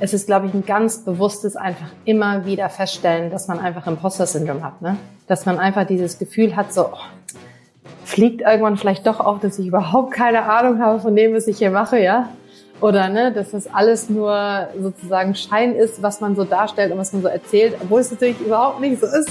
es ist, glaube ich, ein ganz bewusstes einfach immer wieder feststellen, dass man einfach Imposter-Syndrom hat, ne? Dass man einfach dieses Gefühl hat, so, oh, fliegt irgendwann vielleicht doch auf, dass ich überhaupt keine Ahnung habe von dem, was ich hier mache, ja? Oder, ne, dass das alles nur sozusagen Schein ist, was man so darstellt und was man so erzählt, obwohl es natürlich überhaupt nicht so ist.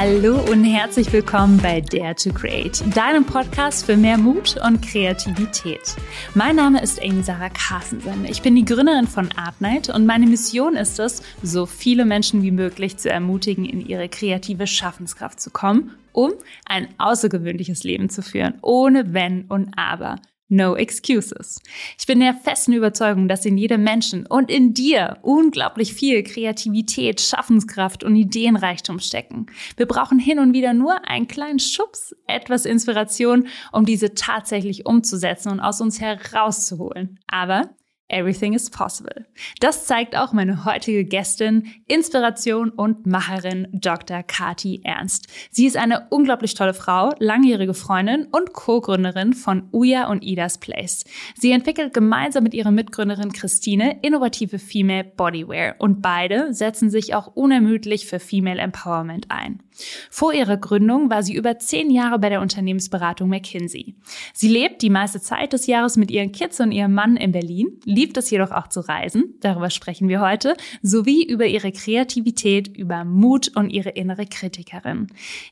Hallo und herzlich willkommen bei Dare to Create, deinem Podcast für mehr Mut und Kreativität. Mein Name ist Amy Sarah Carstensen. Ich bin die Gründerin von Artnight und meine Mission ist es, so viele Menschen wie möglich zu ermutigen, in ihre kreative Schaffenskraft zu kommen, um ein außergewöhnliches Leben zu führen, ohne Wenn und Aber. No excuses. Ich bin der festen Überzeugung, dass in jedem Menschen und in dir unglaublich viel Kreativität, Schaffenskraft und Ideenreichtum stecken. Wir brauchen hin und wieder nur einen kleinen Schubs, etwas Inspiration, um diese tatsächlich umzusetzen und aus uns herauszuholen. Aber Everything is possible. Das zeigt auch meine heutige Gästin, Inspiration und Macherin Dr. Kati Ernst. Sie ist eine unglaublich tolle Frau, langjährige Freundin und Co-Gründerin von Uya und Ida's Place. Sie entwickelt gemeinsam mit ihrer Mitgründerin Christine innovative Female Bodywear und beide setzen sich auch unermüdlich für Female Empowerment ein. Vor ihrer Gründung war sie über zehn Jahre bei der Unternehmensberatung McKinsey. Sie lebt die meiste Zeit des Jahres mit ihren Kids und ihrem Mann in Berlin, liebt es jedoch auch zu reisen, darüber sprechen wir heute, sowie über ihre Kreativität, über Mut und ihre innere Kritikerin.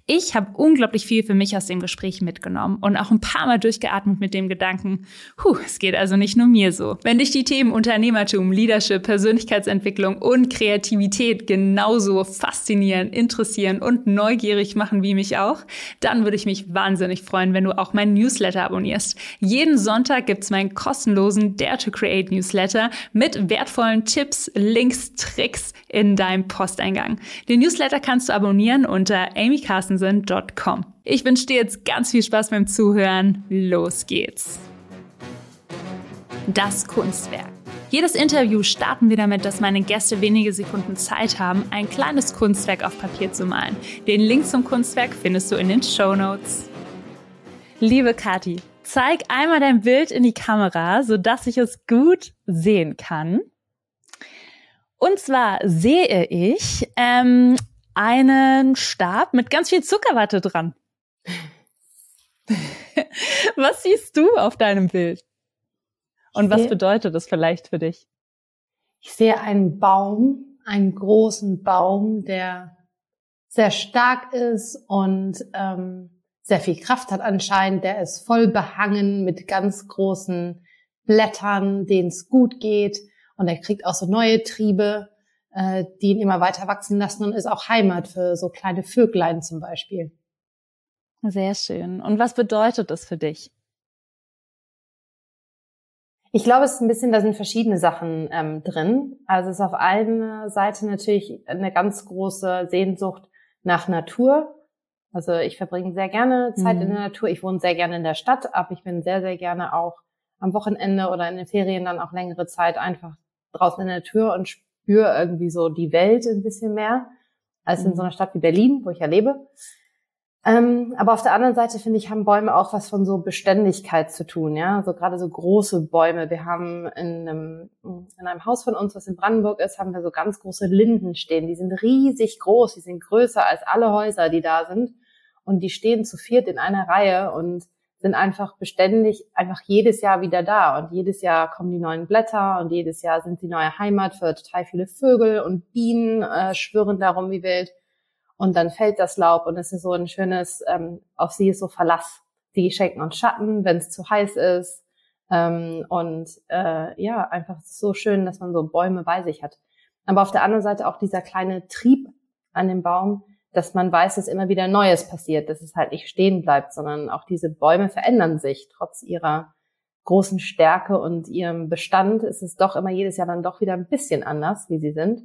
Ich habe unglaublich viel für mich aus dem Gespräch mitgenommen und auch ein paar Mal durchgeatmet mit dem Gedanken, puh, es geht also nicht nur mir so. Wenn dich die Themen Unternehmertum, Leadership, Persönlichkeitsentwicklung und Kreativität genauso faszinieren, interessieren und neugierig machen wie mich auch, dann würde ich mich wahnsinnig freuen, wenn du auch meinen Newsletter abonnierst. Jeden Sonntag gibt's meinen kostenlosen Dare to Create Newsletter mit wertvollen Tipps, Links, Tricks in deinem Posteingang. Den Newsletter kannst du abonnieren unter amycarstensen.com. Ich wünsche dir jetzt ganz viel Spaß beim Zuhören. Los geht's. Das Kunstwerk. Jedes Interview starten wir damit, dass meine Gäste wenige Sekunden Zeit haben, ein kleines Kunstwerk auf Papier zu malen. Den Link zum Kunstwerk findest du in den Show Notes. Liebe Kathi, zeig einmal dein Bild in die Kamera, sodass ich es gut sehen kann. Und zwar sehe ich ähm, einen Stab mit ganz viel Zuckerwatte dran. Was siehst du auf deinem Bild? Und was bedeutet das vielleicht für dich? Ich sehe einen Baum, einen großen Baum, der sehr stark ist und ähm, sehr viel Kraft hat anscheinend. Der ist voll behangen mit ganz großen Blättern, denen es gut geht. Und er kriegt auch so neue Triebe, äh, die ihn immer weiter wachsen lassen und ist auch Heimat für so kleine Vöglein zum Beispiel. Sehr schön. Und was bedeutet das für dich? Ich glaube, es ist ein bisschen, da sind verschiedene Sachen ähm, drin. Also es ist auf einer Seite natürlich eine ganz große Sehnsucht nach Natur. Also ich verbringe sehr gerne Zeit mhm. in der Natur. Ich wohne sehr gerne in der Stadt, aber ich bin sehr, sehr gerne auch am Wochenende oder in den Ferien dann auch längere Zeit einfach draußen in der Natur und spüre irgendwie so die Welt ein bisschen mehr als in so einer Stadt wie Berlin, wo ich ja lebe. Ähm, aber auf der anderen Seite finde ich, haben Bäume auch was von so Beständigkeit zu tun, ja. So gerade so große Bäume. Wir haben in einem, in einem Haus von uns, was in Brandenburg ist, haben wir so ganz große Linden stehen. Die sind riesig groß, die sind größer als alle Häuser, die da sind. Und die stehen zu viert in einer Reihe und sind einfach beständig, einfach jedes Jahr wieder da. Und jedes Jahr kommen die neuen Blätter und jedes Jahr sind sie neue Heimat für total viele Vögel und Bienen äh, schwirren darum wie wild und dann fällt das Laub und es ist so ein schönes, ähm, auf sie ist so Verlass. Die schenken uns Schatten, wenn es zu heiß ist. Ähm, und äh, ja, einfach so schön, dass man so Bäume bei sich hat. Aber auf der anderen Seite auch dieser kleine Trieb an dem Baum, dass man weiß, dass immer wieder Neues passiert, dass es halt nicht stehen bleibt, sondern auch diese Bäume verändern sich trotz ihrer großen Stärke und ihrem Bestand ist es doch immer jedes Jahr dann doch wieder ein bisschen anders, wie sie sind.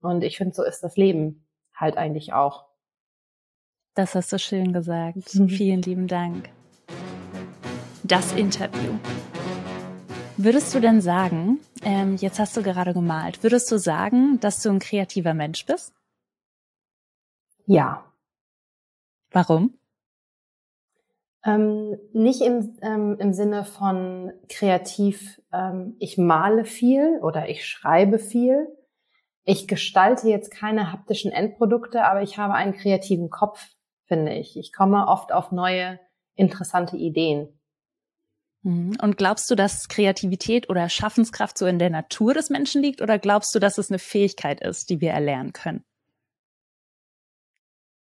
Und ich finde, so ist das Leben halt eigentlich auch. Das hast du schön gesagt. Mhm. Vielen lieben Dank. Das Interview. Würdest du denn sagen, ähm, jetzt hast du gerade gemalt, würdest du sagen, dass du ein kreativer Mensch bist? Ja. Warum? Ähm, nicht im, ähm, im Sinne von kreativ, ähm, ich male viel oder ich schreibe viel. Ich gestalte jetzt keine haptischen Endprodukte, aber ich habe einen kreativen Kopf, finde ich. Ich komme oft auf neue, interessante Ideen. Mhm. Und glaubst du, dass Kreativität oder Schaffenskraft so in der Natur des Menschen liegt oder glaubst du, dass es eine Fähigkeit ist, die wir erlernen können?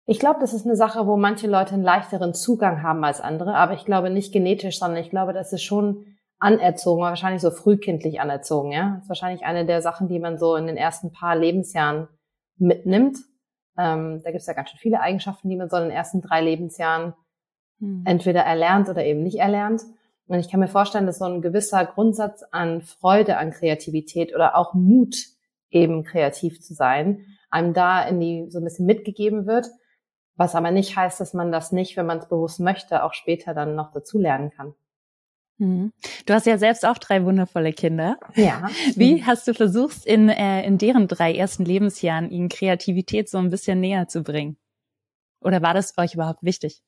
Ich glaube, das ist eine Sache, wo manche Leute einen leichteren Zugang haben als andere, aber ich glaube nicht genetisch, sondern ich glaube, das ist schon anerzogen, wahrscheinlich so frühkindlich anerzogen, ja. Das ist wahrscheinlich eine der Sachen, die man so in den ersten paar Lebensjahren mitnimmt. Ähm, da gibt es ja ganz schön viele Eigenschaften, die man so in den ersten drei Lebensjahren hm. entweder erlernt oder eben nicht erlernt. Und ich kann mir vorstellen, dass so ein gewisser Grundsatz an Freude an Kreativität oder auch Mut, eben kreativ zu sein, einem da in die so ein bisschen mitgegeben wird. Was aber nicht heißt, dass man das nicht, wenn man es bewusst möchte, auch später dann noch dazulernen kann. Mhm. Du hast ja selbst auch drei wundervolle Kinder. Ja. Wie hast du versucht, in, äh, in deren drei ersten Lebensjahren ihnen Kreativität so ein bisschen näher zu bringen? Oder war das euch überhaupt wichtig?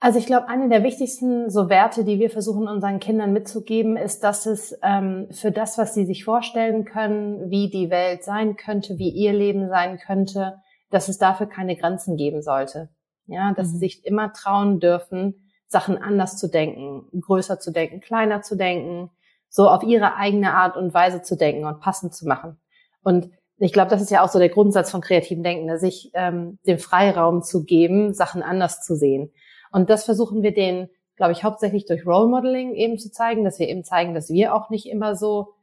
Also ich glaube, eine der wichtigsten so Werte, die wir versuchen unseren Kindern mitzugeben, ist, dass es ähm, für das, was sie sich vorstellen können, wie die Welt sein könnte, wie ihr Leben sein könnte, dass es dafür keine Grenzen geben sollte. Ja, dass mhm. sie sich immer trauen dürfen, Sachen anders zu denken, größer zu denken, kleiner zu denken, so auf ihre eigene Art und Weise zu denken und passend zu machen. Und ich glaube, das ist ja auch so der Grundsatz von kreativem Denken, sich ähm, den Freiraum zu geben, Sachen anders zu sehen. Und das versuchen wir denen, glaube ich, hauptsächlich durch Role Modeling eben zu zeigen, dass wir eben zeigen, dass wir auch nicht immer so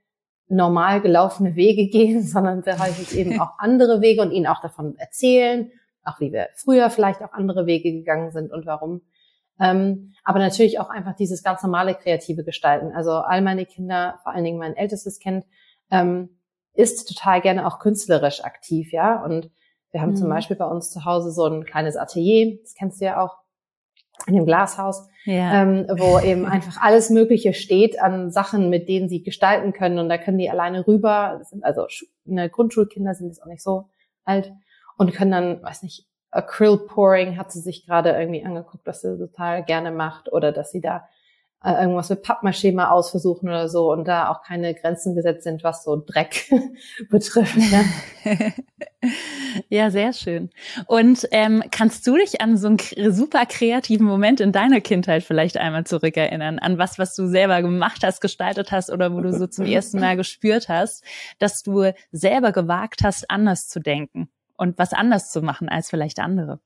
normal gelaufene Wege gehen, sondern sehr häufig eben auch andere Wege und ihnen auch davon erzählen, auch wie wir früher vielleicht auch andere Wege gegangen sind und warum. Ähm, aber natürlich auch einfach dieses ganz normale kreative Gestalten. Also all meine Kinder, vor allen Dingen mein ältestes Kind, ähm, ist total gerne auch künstlerisch aktiv, ja. Und wir haben mhm. zum Beispiel bei uns zu Hause so ein kleines Atelier, das kennst du ja auch, in dem Glashaus, ja. ähm, wo eben einfach alles Mögliche steht an Sachen, mit denen sie gestalten können. Und da können die alleine rüber, also eine Grundschulkinder sind jetzt auch nicht so alt und können dann, weiß nicht, Acryl Pouring hat sie sich gerade irgendwie angeguckt, was sie total gerne macht oder dass sie da äh, irgendwas mit Pappmaché mal ausversuchen oder so und da auch keine Grenzen gesetzt sind, was so Dreck betrifft. Ne? ja, sehr schön. Und ähm, kannst du dich an so einen super kreativen Moment in deiner Kindheit vielleicht einmal zurückerinnern? An was, was du selber gemacht hast, gestaltet hast oder wo du so zum ersten Mal gespürt hast, dass du selber gewagt hast, anders zu denken und was anders zu machen als vielleicht andere?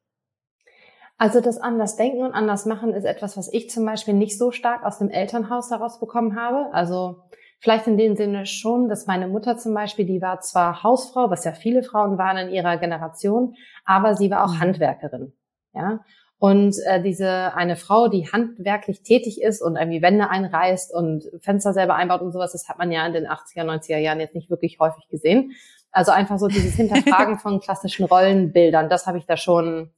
Also das anders denken und anders machen ist etwas, was ich zum Beispiel nicht so stark aus dem Elternhaus herausbekommen habe. Also vielleicht in dem Sinne schon, dass meine Mutter zum Beispiel, die war zwar Hausfrau, was ja viele Frauen waren in ihrer Generation, aber sie war auch mhm. Handwerkerin. Ja. Und äh, diese eine Frau, die handwerklich tätig ist und irgendwie Wände einreißt und Fenster selber einbaut und sowas, das hat man ja in den 80er, 90er Jahren jetzt nicht wirklich häufig gesehen. Also einfach so dieses Hinterfragen von klassischen Rollenbildern, das habe ich da schon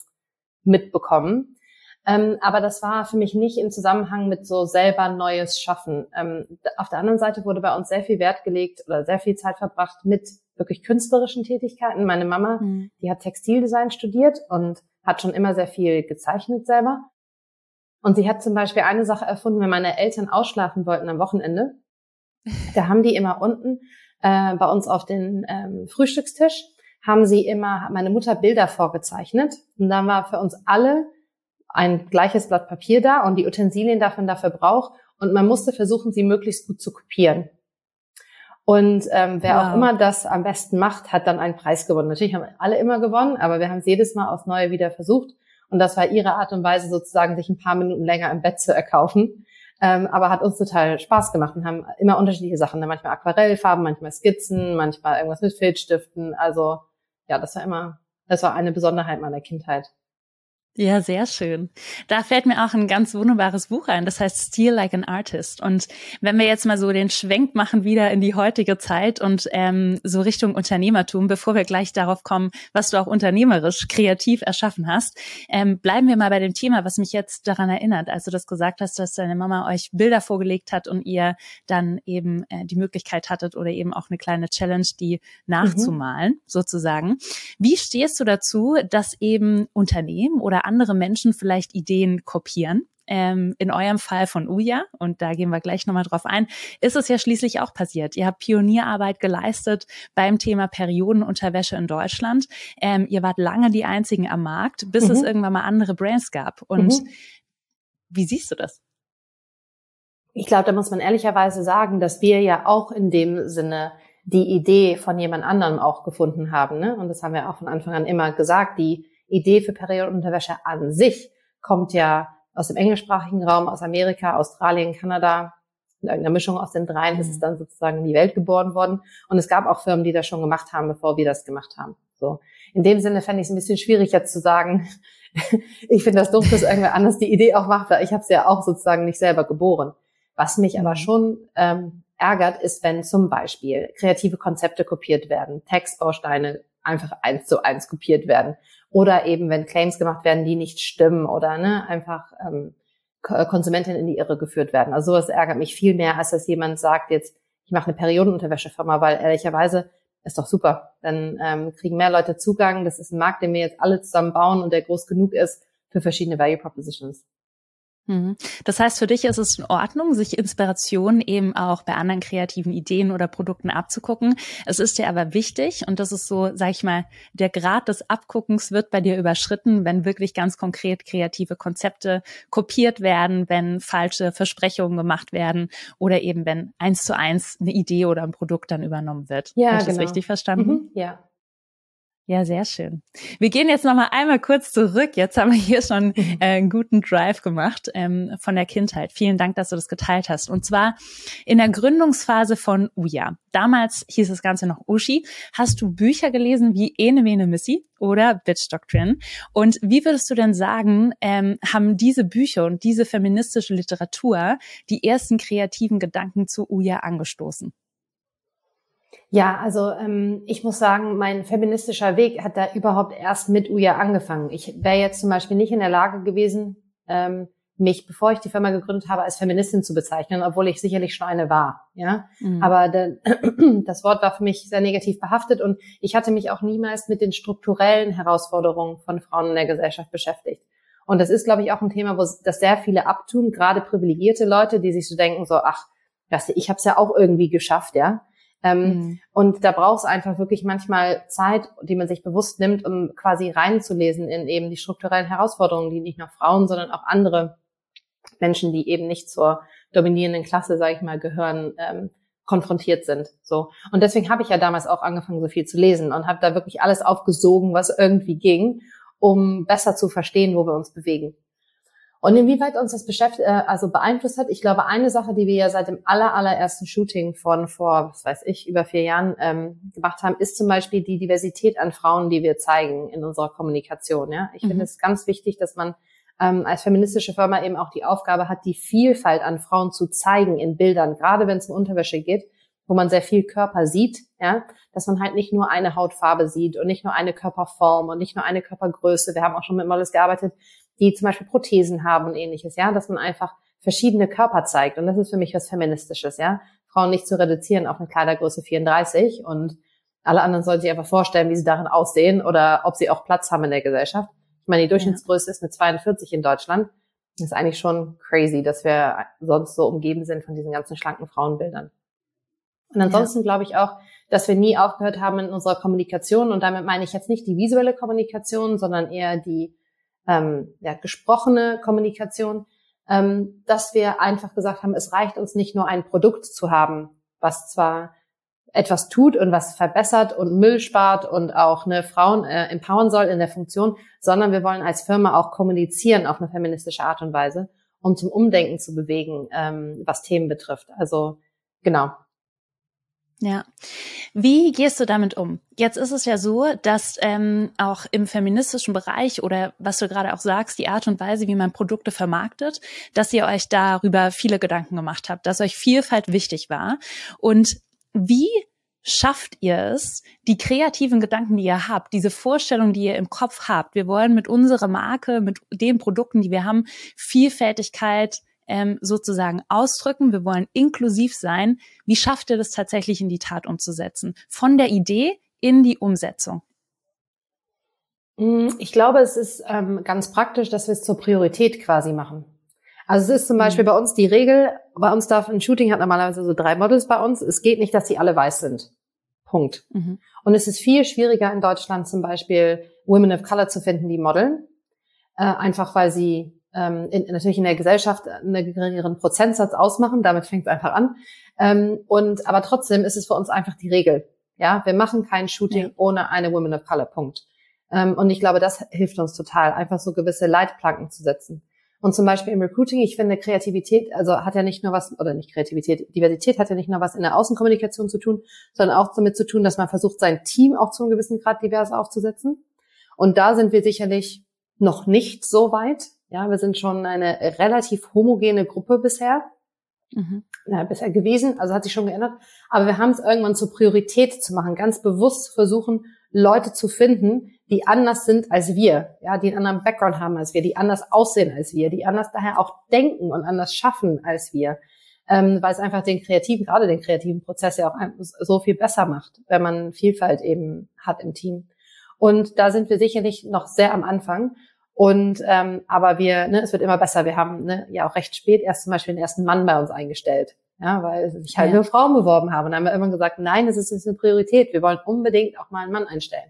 mitbekommen. Ähm, aber das war für mich nicht im Zusammenhang mit so selber Neues schaffen. Ähm, auf der anderen Seite wurde bei uns sehr viel Wert gelegt oder sehr viel Zeit verbracht mit wirklich künstlerischen Tätigkeiten. Meine Mama, mhm. die hat Textildesign studiert und hat schon immer sehr viel gezeichnet selber. Und sie hat zum Beispiel eine Sache erfunden, wenn meine Eltern ausschlafen wollten am Wochenende. Da haben die immer unten äh, bei uns auf den ähm, Frühstückstisch haben sie immer, hat meine Mutter Bilder vorgezeichnet. Und dann war für uns alle ein gleiches Blatt Papier da und die Utensilien davon dafür braucht. Und man musste versuchen, sie möglichst gut zu kopieren. Und ähm, wer wow. auch immer das am besten macht, hat dann einen Preis gewonnen. Natürlich haben alle immer gewonnen, aber wir haben es jedes Mal aufs Neue wieder versucht. Und das war ihre Art und Weise, sozusagen sich ein paar Minuten länger im Bett zu erkaufen. Ähm, aber hat uns total Spaß gemacht und haben immer unterschiedliche Sachen. Manchmal Aquarellfarben, manchmal Skizzen, manchmal irgendwas mit Filzstiften. Also ja, das war immer, das war eine Besonderheit meiner Kindheit. Ja, sehr schön. Da fällt mir auch ein ganz wunderbares Buch ein, das heißt Steal Like an Artist. Und wenn wir jetzt mal so den Schwenk machen wieder in die heutige Zeit und ähm, so Richtung Unternehmertum, bevor wir gleich darauf kommen, was du auch unternehmerisch kreativ erschaffen hast, ähm, bleiben wir mal bei dem Thema, was mich jetzt daran erinnert, als du das gesagt hast, dass deine Mama euch Bilder vorgelegt hat und ihr dann eben äh, die Möglichkeit hattet oder eben auch eine kleine Challenge, die nachzumalen, mhm. sozusagen. Wie stehst du dazu, dass eben Unternehmen oder oder andere Menschen vielleicht Ideen kopieren ähm, in eurem Fall von Uja, und da gehen wir gleich nochmal drauf ein, ist es ja schließlich auch passiert. Ihr habt Pionierarbeit geleistet beim Thema Periodenunterwäsche in Deutschland. Ähm, ihr wart lange die einzigen am Markt, bis mhm. es irgendwann mal andere Brands gab. Und mhm. wie siehst du das? Ich glaube, da muss man ehrlicherweise sagen, dass wir ja auch in dem Sinne die Idee von jemand anderem auch gefunden haben. Ne? Und das haben wir auch von Anfang an immer gesagt. Die Idee für Periodenunterwäsche an sich kommt ja aus dem englischsprachigen Raum, aus Amerika, Australien, Kanada. In irgendeiner Mischung aus den dreien ist es mhm. dann sozusagen in die Welt geboren worden. Und es gab auch Firmen, die das schon gemacht haben, bevor wir das gemacht haben. So. In dem Sinne fände ich es ein bisschen schwierig jetzt zu sagen, ich finde das doof, dass irgendwer anders die Idee auch macht, weil ich habe es ja auch sozusagen nicht selber geboren. Was mich aber mhm. schon ähm, ärgert, ist, wenn zum Beispiel kreative Konzepte kopiert werden, Textbausteine einfach eins zu eins kopiert werden oder eben, wenn Claims gemacht werden, die nicht stimmen oder ne, einfach ähm, Konsumentinnen in die Irre geführt werden. Also sowas ärgert mich viel mehr, als dass jemand sagt, jetzt, ich mache eine Periodenunterwäschefirma, weil ehrlicherweise ist doch super. Dann ähm, kriegen mehr Leute Zugang. Das ist ein Markt, den wir jetzt alle zusammen bauen und der groß genug ist für verschiedene Value Propositions. Mhm. Das heißt, für dich ist es in Ordnung, sich Inspiration eben auch bei anderen kreativen Ideen oder Produkten abzugucken. Es ist dir aber wichtig, und das ist so, sag ich mal, der Grad des Abguckens wird bei dir überschritten, wenn wirklich ganz konkret kreative Konzepte kopiert werden, wenn falsche Versprechungen gemacht werden oder eben wenn eins zu eins eine Idee oder ein Produkt dann übernommen wird. Ja, Habe ich genau. das richtig verstanden? Mhm, ja. Ja, sehr schön. Wir gehen jetzt noch mal einmal kurz zurück. Jetzt haben wir hier schon äh, einen guten Drive gemacht ähm, von der Kindheit. Vielen Dank, dass du das geteilt hast. Und zwar in der Gründungsphase von Uja. Damals hieß das Ganze noch Ushi. Hast du Bücher gelesen wie Ene Vene Missy oder Bitch Doctrine? Und wie würdest du denn sagen, ähm, haben diese Bücher und diese feministische Literatur die ersten kreativen Gedanken zu Uja angestoßen? Ja, also ähm, ich muss sagen, mein feministischer Weg hat da überhaupt erst mit Uja angefangen. Ich wäre jetzt zum Beispiel nicht in der Lage gewesen, ähm, mich, bevor ich die Firma gegründet habe, als Feministin zu bezeichnen, obwohl ich sicherlich schon eine war. Ja, mhm. aber de, das Wort war für mich sehr negativ behaftet und ich hatte mich auch niemals mit den strukturellen Herausforderungen von Frauen in der Gesellschaft beschäftigt. Und das ist, glaube ich, auch ein Thema, wo das sehr viele abtun, gerade privilegierte Leute, die sich so denken, so, ach, ich habe es ja auch irgendwie geschafft, ja. Ähm, mhm. Und da braucht es einfach wirklich manchmal Zeit, die man sich bewusst nimmt, um quasi reinzulesen in eben die strukturellen Herausforderungen, die nicht nur Frauen, sondern auch andere Menschen, die eben nicht zur dominierenden Klasse, sage ich mal, gehören, ähm, konfrontiert sind. So und deswegen habe ich ja damals auch angefangen, so viel zu lesen und habe da wirklich alles aufgesogen, was irgendwie ging, um besser zu verstehen, wo wir uns bewegen. Und inwieweit uns das beschäftigt, äh, also beeinflusst hat, ich glaube, eine Sache, die wir ja seit dem aller, allerersten Shooting von vor, was weiß ich, über vier Jahren ähm, gemacht haben, ist zum Beispiel die Diversität an Frauen, die wir zeigen in unserer Kommunikation. Ja, ich mhm. finde es ganz wichtig, dass man ähm, als feministische Firma eben auch die Aufgabe hat, die Vielfalt an Frauen zu zeigen in Bildern, gerade wenn es um Unterwäsche geht, wo man sehr viel Körper sieht, ja, dass man halt nicht nur eine Hautfarbe sieht und nicht nur eine Körperform und nicht nur eine Körpergröße. Wir haben auch schon mit Models gearbeitet, die zum Beispiel Prothesen haben und ähnliches, ja, dass man einfach verschiedene Körper zeigt. Und das ist für mich was Feministisches, ja. Frauen nicht zu reduzieren auf eine Kleidergröße 34 und alle anderen sollen sich einfach vorstellen, wie sie darin aussehen oder ob sie auch Platz haben in der Gesellschaft. Ich meine, die Durchschnittsgröße ist eine 42 in Deutschland. Das ist eigentlich schon crazy, dass wir sonst so umgeben sind von diesen ganzen schlanken Frauenbildern. Und ansonsten ja. glaube ich auch, dass wir nie aufgehört haben in unserer Kommunikation. Und damit meine ich jetzt nicht die visuelle Kommunikation, sondern eher die ähm, ja, gesprochene Kommunikation, ähm, dass wir einfach gesagt haben, es reicht uns nicht nur ein Produkt zu haben, was zwar etwas tut und was verbessert und Müll spart und auch eine Frauen äh, empowern soll in der Funktion, sondern wir wollen als Firma auch kommunizieren auf eine feministische Art und Weise, um zum Umdenken zu bewegen, ähm, was Themen betrifft. Also genau, ja. Wie gehst du damit um? Jetzt ist es ja so, dass ähm, auch im feministischen Bereich oder was du gerade auch sagst, die Art und Weise, wie man Produkte vermarktet, dass ihr euch darüber viele Gedanken gemacht habt, dass euch Vielfalt wichtig war. Und wie schafft ihr es, die kreativen Gedanken, die ihr habt, diese Vorstellung, die ihr im Kopf habt, wir wollen mit unserer Marke, mit den Produkten, die wir haben, Vielfältigkeit ähm, sozusagen ausdrücken. Wir wollen inklusiv sein. Wie schafft ihr das tatsächlich in die Tat umzusetzen? Von der Idee in die Umsetzung. Mm, ich glaube, es ist ähm, ganz praktisch, dass wir es zur Priorität quasi machen. Also es ist zum Beispiel mhm. bei uns die Regel, bei uns darf ein Shooting hat normalerweise so drei Models bei uns. Es geht nicht, dass sie alle weiß sind. Punkt. Mhm. Und es ist viel schwieriger in Deutschland zum Beispiel Women of Color zu finden, die modeln. Äh, einfach weil sie ähm, in, natürlich in der Gesellschaft einen geringeren Prozentsatz ausmachen. Damit fängt es einfach an. Ähm, und aber trotzdem ist es für uns einfach die Regel. Ja, wir machen kein Shooting ja. ohne eine Women of Color. Punkt. Ähm, und ich glaube, das hilft uns total, einfach so gewisse Leitplanken zu setzen. Und zum Beispiel im Recruiting, ich finde Kreativität, also hat ja nicht nur was, oder nicht Kreativität, Diversität hat ja nicht nur was in der Außenkommunikation zu tun, sondern auch damit zu tun, dass man versucht, sein Team auch zu einem gewissen Grad divers aufzusetzen. Und da sind wir sicherlich noch nicht so weit. Ja, wir sind schon eine relativ homogene Gruppe bisher. Mhm. Ja, bisher gewesen, also hat sich schon geändert. Aber wir haben es irgendwann zur Priorität zu machen, ganz bewusst versuchen, Leute zu finden, die anders sind als wir, ja, die einen anderen Background haben als wir, die anders aussehen als wir, die anders daher auch denken und anders schaffen als wir, ähm, weil es einfach den kreativen, gerade den kreativen Prozess ja auch so viel besser macht, wenn man Vielfalt eben hat im Team. Und da sind wir sicherlich noch sehr am Anfang. Und ähm, aber wir, ne, es wird immer besser. Wir haben ne, ja auch recht spät erst zum Beispiel den ersten Mann bei uns eingestellt, ja, weil sich halt ja. nur Frauen beworben haben. Und dann haben wir immer gesagt, nein, das ist jetzt eine Priorität. Wir wollen unbedingt auch mal einen Mann einstellen.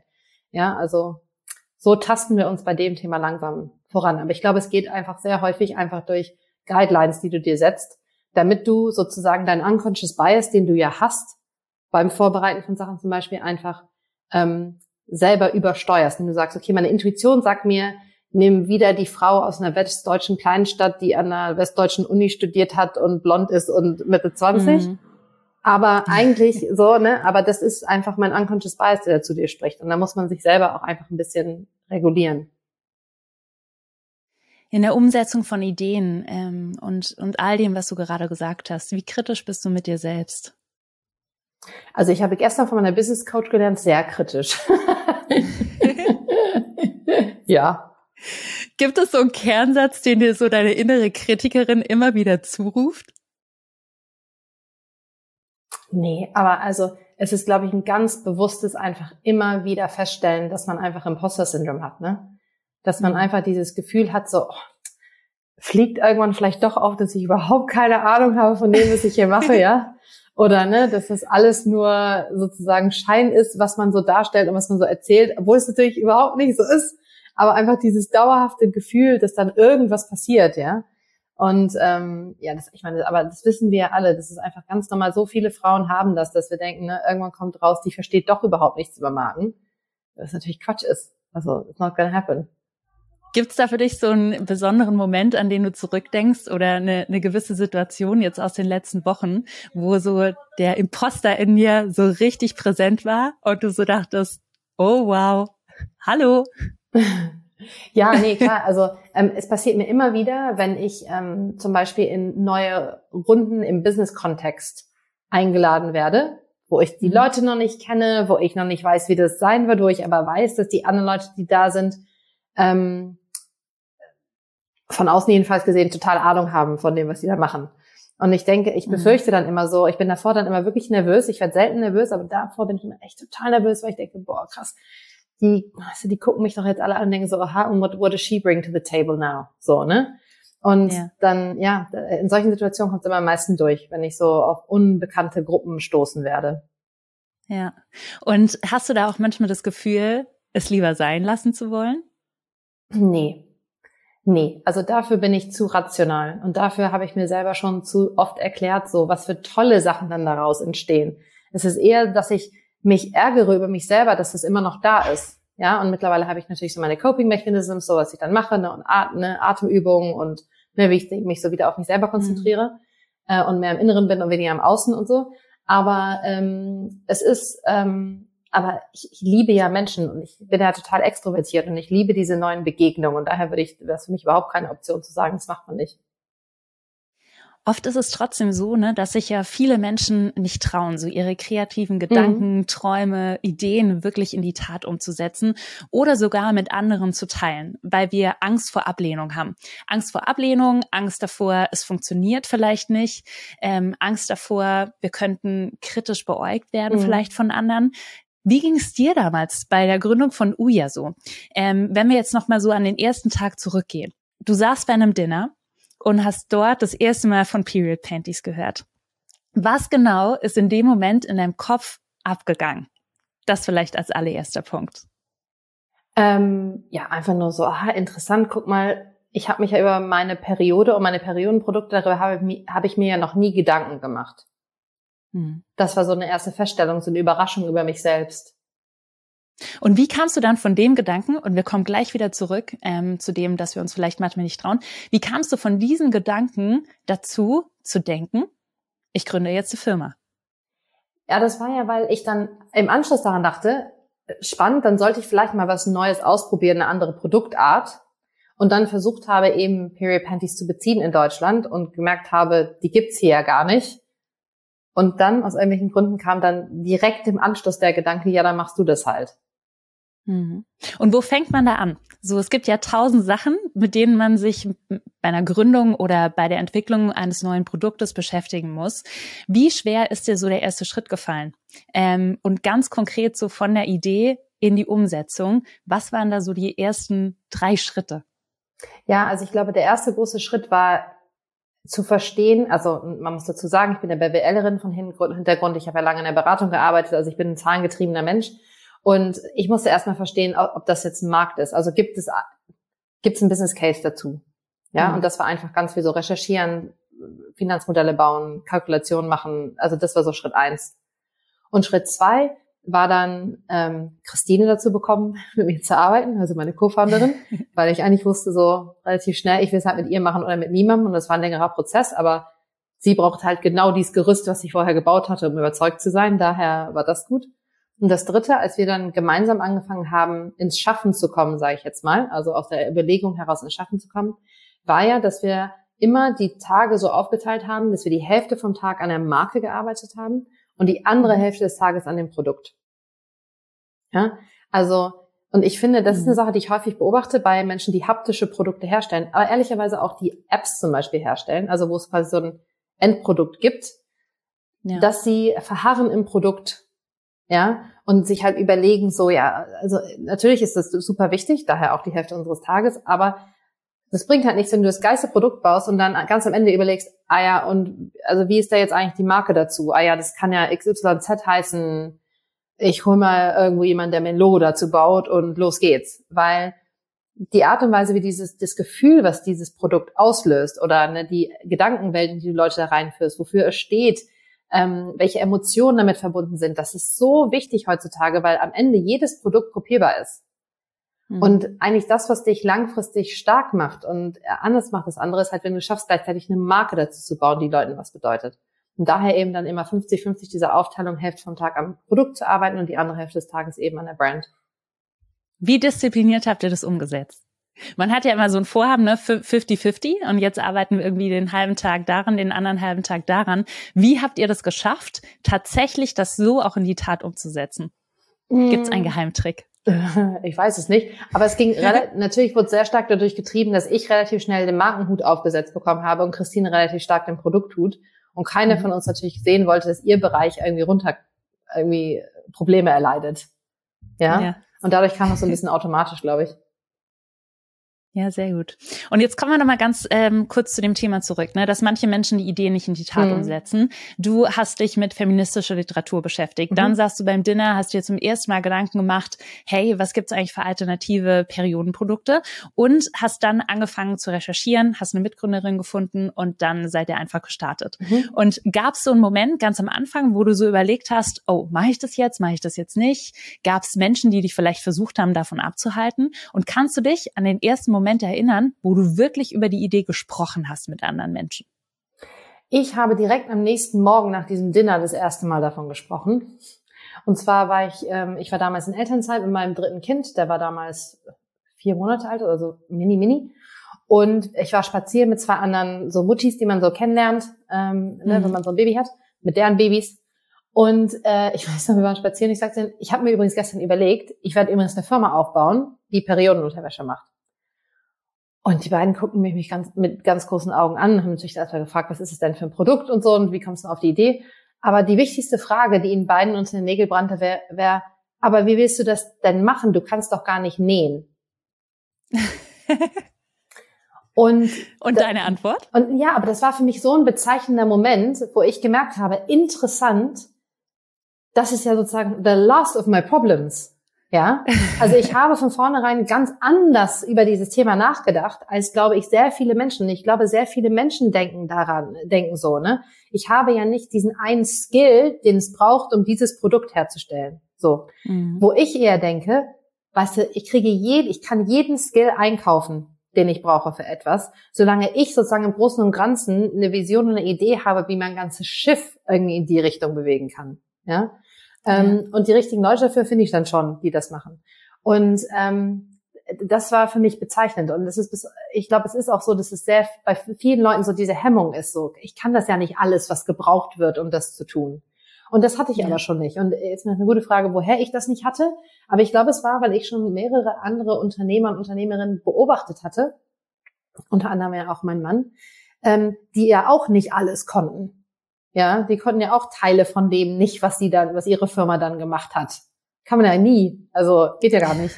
Ja, also so tasten wir uns bei dem Thema langsam voran. Aber ich glaube, es geht einfach sehr häufig einfach durch Guidelines, die du dir setzt, damit du sozusagen deinen unconscious Bias, den du ja hast, beim Vorbereiten von Sachen zum Beispiel einfach ähm, selber übersteuerst. Und du sagst, okay, meine Intuition sagt mir, nimm wieder die Frau aus einer westdeutschen Kleinstadt, die an einer westdeutschen Uni studiert hat und blond ist und Mitte 20. Mhm. Aber eigentlich so, ne, aber das ist einfach mein unconscious bias, der zu dir spricht. Und da muss man sich selber auch einfach ein bisschen regulieren. In der Umsetzung von Ideen ähm, und, und all dem, was du gerade gesagt hast, wie kritisch bist du mit dir selbst? Also ich habe gestern von meiner Business Coach gelernt, sehr kritisch. ja. Gibt es so einen Kernsatz, den dir so deine innere Kritikerin immer wieder zuruft? Nee, aber also es ist, glaube ich, ein ganz bewusstes einfach immer wieder feststellen, dass man einfach Imposter-Syndrom hat, ne? Dass man mhm. einfach dieses Gefühl hat, so, oh, fliegt irgendwann vielleicht doch auf, dass ich überhaupt keine Ahnung habe von dem, was ich hier mache, ja? Oder, ne, dass das alles nur sozusagen Schein ist, was man so darstellt und was man so erzählt, obwohl es natürlich überhaupt nicht so ist. Aber einfach dieses dauerhafte Gefühl, dass dann irgendwas passiert, ja? Und ähm, ja, das, ich meine, aber das wissen wir ja alle. Das ist einfach ganz normal. So viele Frauen haben das, dass wir denken, ne, irgendwann kommt raus, die versteht doch überhaupt nichts über Marken. Was natürlich Quatsch ist. Also, it's not gonna happen. Gibt's da für dich so einen besonderen Moment, an den du zurückdenkst oder eine, eine gewisse Situation jetzt aus den letzten Wochen, wo so der Imposter in dir so richtig präsent war und du so dachtest, oh wow, hallo. Ja, nee, klar. Also ähm, es passiert mir immer wieder, wenn ich ähm, zum Beispiel in neue Runden im Business-Kontext eingeladen werde, wo ich die mhm. Leute noch nicht kenne, wo ich noch nicht weiß, wie das sein wird, wo ich aber weiß, dass die anderen Leute, die da sind, ähm, von außen jedenfalls gesehen total Ahnung haben von dem, was sie da machen. Und ich denke, ich mhm. befürchte dann immer so, ich bin davor dann immer wirklich nervös. Ich werde selten nervös, aber davor bin ich immer echt total nervös, weil ich denke, boah, krass, die, also die gucken mich doch jetzt alle an und denken so, aha, und what, what does she bring to the table now? So, ne? Und ja. dann, ja, in solchen Situationen kommt es immer am meisten durch, wenn ich so auf unbekannte Gruppen stoßen werde. Ja. Und hast du da auch manchmal das Gefühl, es lieber sein lassen zu wollen? Nee. Nee, also dafür bin ich zu rational und dafür habe ich mir selber schon zu oft erklärt, so was für tolle Sachen dann daraus entstehen. Es ist eher, dass ich mich ärgere über mich selber, dass das immer noch da ist. Ja, und mittlerweile habe ich natürlich so meine Coping Mechanisms, so was ich dann mache, ne, und At ne, Atemübungen und ne, wie ich mich so wieder auf mich selber konzentriere mhm. äh, und mehr im Inneren bin und weniger im Außen und so. Aber ähm, es ist, ähm, aber ich, ich liebe ja Menschen und ich bin ja total extrovertiert und ich liebe diese neuen Begegnungen und daher würde ich, wäre es für mich überhaupt keine Option zu sagen, das macht man nicht. Oft ist es trotzdem so, ne, dass sich ja viele Menschen nicht trauen, so ihre kreativen Gedanken, mhm. Träume, Ideen wirklich in die Tat umzusetzen oder sogar mit anderen zu teilen, weil wir Angst vor Ablehnung haben. Angst vor Ablehnung, Angst davor, es funktioniert vielleicht nicht, ähm, Angst davor, wir könnten kritisch beäugt werden, mhm. vielleicht von anderen. Wie ging es dir damals bei der Gründung von Uya so? Ähm, wenn wir jetzt noch mal so an den ersten Tag zurückgehen. Du saßt bei einem Dinner und hast dort das erste Mal von Period Panties gehört. Was genau ist in dem Moment in deinem Kopf abgegangen? Das vielleicht als allererster Punkt. Ähm, ja, einfach nur so, aha, interessant, guck mal, ich habe mich ja über meine Periode und meine Periodenprodukte, darüber habe ich, hab ich mir ja noch nie Gedanken gemacht. Hm. Das war so eine erste Feststellung, so eine Überraschung über mich selbst. Und wie kamst du dann von dem Gedanken, und wir kommen gleich wieder zurück ähm, zu dem, dass wir uns vielleicht manchmal nicht trauen, wie kamst du von diesem Gedanken dazu zu denken, ich gründe jetzt eine Firma? Ja, das war ja, weil ich dann im Anschluss daran dachte, spannend, dann sollte ich vielleicht mal was Neues ausprobieren, eine andere Produktart. Und dann versucht habe, eben Period Panties zu beziehen in Deutschland und gemerkt habe, die gibt's hier ja gar nicht. Und dann aus irgendwelchen Gründen kam dann direkt im Anschluss der Gedanke, ja, dann machst du das halt. Mhm. Und wo fängt man da an? So, es gibt ja tausend Sachen, mit denen man sich bei einer Gründung oder bei der Entwicklung eines neuen Produktes beschäftigen muss. Wie schwer ist dir so der erste Schritt gefallen? Ähm, und ganz konkret so von der Idee in die Umsetzung. Was waren da so die ersten drei Schritte? Ja, also ich glaube, der erste große Schritt war zu verstehen, also man muss dazu sagen, ich bin eine BWLerin von Hintergrund, ich habe ja lange in der Beratung gearbeitet, also ich bin ein zahlengetriebener Mensch und ich musste erstmal verstehen, ob das jetzt ein Markt ist. Also gibt es, gibt es ein Business Case dazu? Ja, mhm. und das war einfach ganz viel so recherchieren, Finanzmodelle bauen, Kalkulationen machen. Also das war so Schritt eins. Und Schritt zwei war dann ähm, Christine dazu bekommen, mit mir zu arbeiten, also meine Co-Founderin, weil ich eigentlich wusste so relativ schnell, ich will es halt mit ihr machen oder mit niemandem und das war ein längerer Prozess, aber sie braucht halt genau dieses Gerüst, was ich vorher gebaut hatte, um überzeugt zu sein. Daher war das gut. Und das Dritte, als wir dann gemeinsam angefangen haben, ins Schaffen zu kommen, sage ich jetzt mal, also aus der Überlegung heraus ins Schaffen zu kommen, war ja, dass wir immer die Tage so aufgeteilt haben, dass wir die Hälfte vom Tag an der Marke gearbeitet haben und die andere Hälfte des Tages an dem Produkt. Ja, also und ich finde, das ist eine mhm. Sache, die ich häufig beobachte bei Menschen, die haptische Produkte herstellen, aber ehrlicherweise auch die Apps zum Beispiel herstellen, also wo es quasi so ein Endprodukt gibt, ja. dass sie verharren im Produkt ja, und sich halt überlegen, so, ja, also natürlich ist das super wichtig, daher auch die Hälfte unseres Tages, aber das bringt halt nichts, wenn du das geilste Produkt baust und dann ganz am Ende überlegst, ah ja, und also wie ist da jetzt eigentlich die Marke dazu? Ah ja, das kann ja XYZ heißen, ich hol mal irgendwo jemanden, der mir ein Logo dazu baut und los geht's. Weil die Art und Weise, wie dieses, das Gefühl, was dieses Produkt auslöst oder ne, die Gedankenwelten, die die Leute da reinführst, wofür es steht, ähm, welche Emotionen damit verbunden sind. Das ist so wichtig heutzutage, weil am Ende jedes Produkt kopierbar ist. Mhm. Und eigentlich das, was dich langfristig stark macht und anders macht, das andere ist halt, wenn du schaffst, gleichzeitig eine Marke dazu zu bauen, die Leuten was bedeutet. Und daher eben dann immer 50-50 diese Aufteilung, Hälfte vom Tag am Produkt zu arbeiten und die andere Hälfte des Tages eben an der Brand. Wie diszipliniert habt ihr das umgesetzt? Man hat ja immer so ein Vorhaben, ne, 50-50 und jetzt arbeiten wir irgendwie den halben Tag daran, den anderen halben Tag daran. Wie habt ihr das geschafft, tatsächlich das so auch in die Tat umzusetzen? Gibt es einen mm. Geheimtrick? Ich weiß es nicht, aber es ging natürlich wurde sehr stark dadurch getrieben, dass ich relativ schnell den Markenhut aufgesetzt bekommen habe und Christine relativ stark den Produkthut und keine mhm. von uns natürlich sehen wollte, dass ihr Bereich irgendwie runter irgendwie Probleme erleidet. Ja? ja. Und dadurch kam das so ein bisschen automatisch, glaube ich. Ja, sehr gut. Und jetzt kommen wir noch mal ganz ähm, kurz zu dem Thema zurück, ne, dass manche Menschen die Idee nicht in die Tat mhm. umsetzen. Du hast dich mit feministischer Literatur beschäftigt. Mhm. Dann saßt du beim Dinner, hast dir zum ersten Mal Gedanken gemacht, hey, was gibt's eigentlich für alternative Periodenprodukte? Und hast dann angefangen zu recherchieren, hast eine Mitgründerin gefunden und dann seid ihr einfach gestartet. Mhm. Und gab's so einen Moment ganz am Anfang, wo du so überlegt hast, oh, mache ich das jetzt, mache ich das jetzt nicht? Gab's Menschen, die dich vielleicht versucht haben, davon abzuhalten? Und kannst du dich an den ersten Moment Moment erinnern, wo du wirklich über die Idee gesprochen hast mit anderen Menschen? Ich habe direkt am nächsten Morgen nach diesem Dinner das erste Mal davon gesprochen. Und zwar war ich, ähm, ich war damals in Elternzeit mit meinem dritten Kind, der war damals vier Monate alt, also mini, mini. Und ich war spazieren mit zwei anderen so Muttis, die man so kennenlernt, ähm, ne, mhm. wenn man so ein Baby hat, mit deren Babys. Und äh, ich weiß noch, wir waren spazieren. Ich sagte, ich habe mir übrigens gestern überlegt, ich werde übrigens eine Firma aufbauen, die Periodenunterwäsche macht. Und die beiden gucken mich ganz, mit ganz großen Augen an, haben natürlich erstmal gefragt, was ist es denn für ein Produkt und so und wie kommst du auf die Idee? Aber die wichtigste Frage, die ihnen beiden unter den Nägel brannte, wäre, wär, aber wie willst du das denn machen? Du kannst doch gar nicht nähen. und, und deine Antwort? Und ja, aber das war für mich so ein bezeichnender Moment, wo ich gemerkt habe, interessant, das ist ja sozusagen the last of my problems. Ja, also ich habe von vornherein ganz anders über dieses Thema nachgedacht, als glaube ich sehr viele Menschen. Ich glaube, sehr viele Menschen denken daran, denken so, ne? Ich habe ja nicht diesen einen Skill, den es braucht, um dieses Produkt herzustellen. So. Mhm. Wo ich eher denke, weißt du, ich kriege jeden, ich kann jeden Skill einkaufen, den ich brauche für etwas, solange ich sozusagen im Großen und Ganzen eine Vision und eine Idee habe, wie mein ganzes Schiff irgendwie in die Richtung bewegen kann. Ja. Ähm, und die richtigen Leute dafür finde ich dann schon, die das machen. Und ähm, das war für mich bezeichnend. Und das ist bis, ich glaube, es ist auch so, dass es sehr bei vielen Leuten so diese Hemmung ist. So, ich kann das ja nicht alles, was gebraucht wird, um das zu tun. Und das hatte ich ja. aber schon nicht. Und jetzt ist eine gute Frage, woher ich das nicht hatte. Aber ich glaube, es war, weil ich schon mehrere andere Unternehmer und Unternehmerinnen beobachtet hatte, unter anderem ja auch mein Mann, ähm, die ja auch nicht alles konnten. Ja, die konnten ja auch Teile von dem nicht, was sie dann, was ihre Firma dann gemacht hat. Kann man ja nie. Also geht ja gar nicht.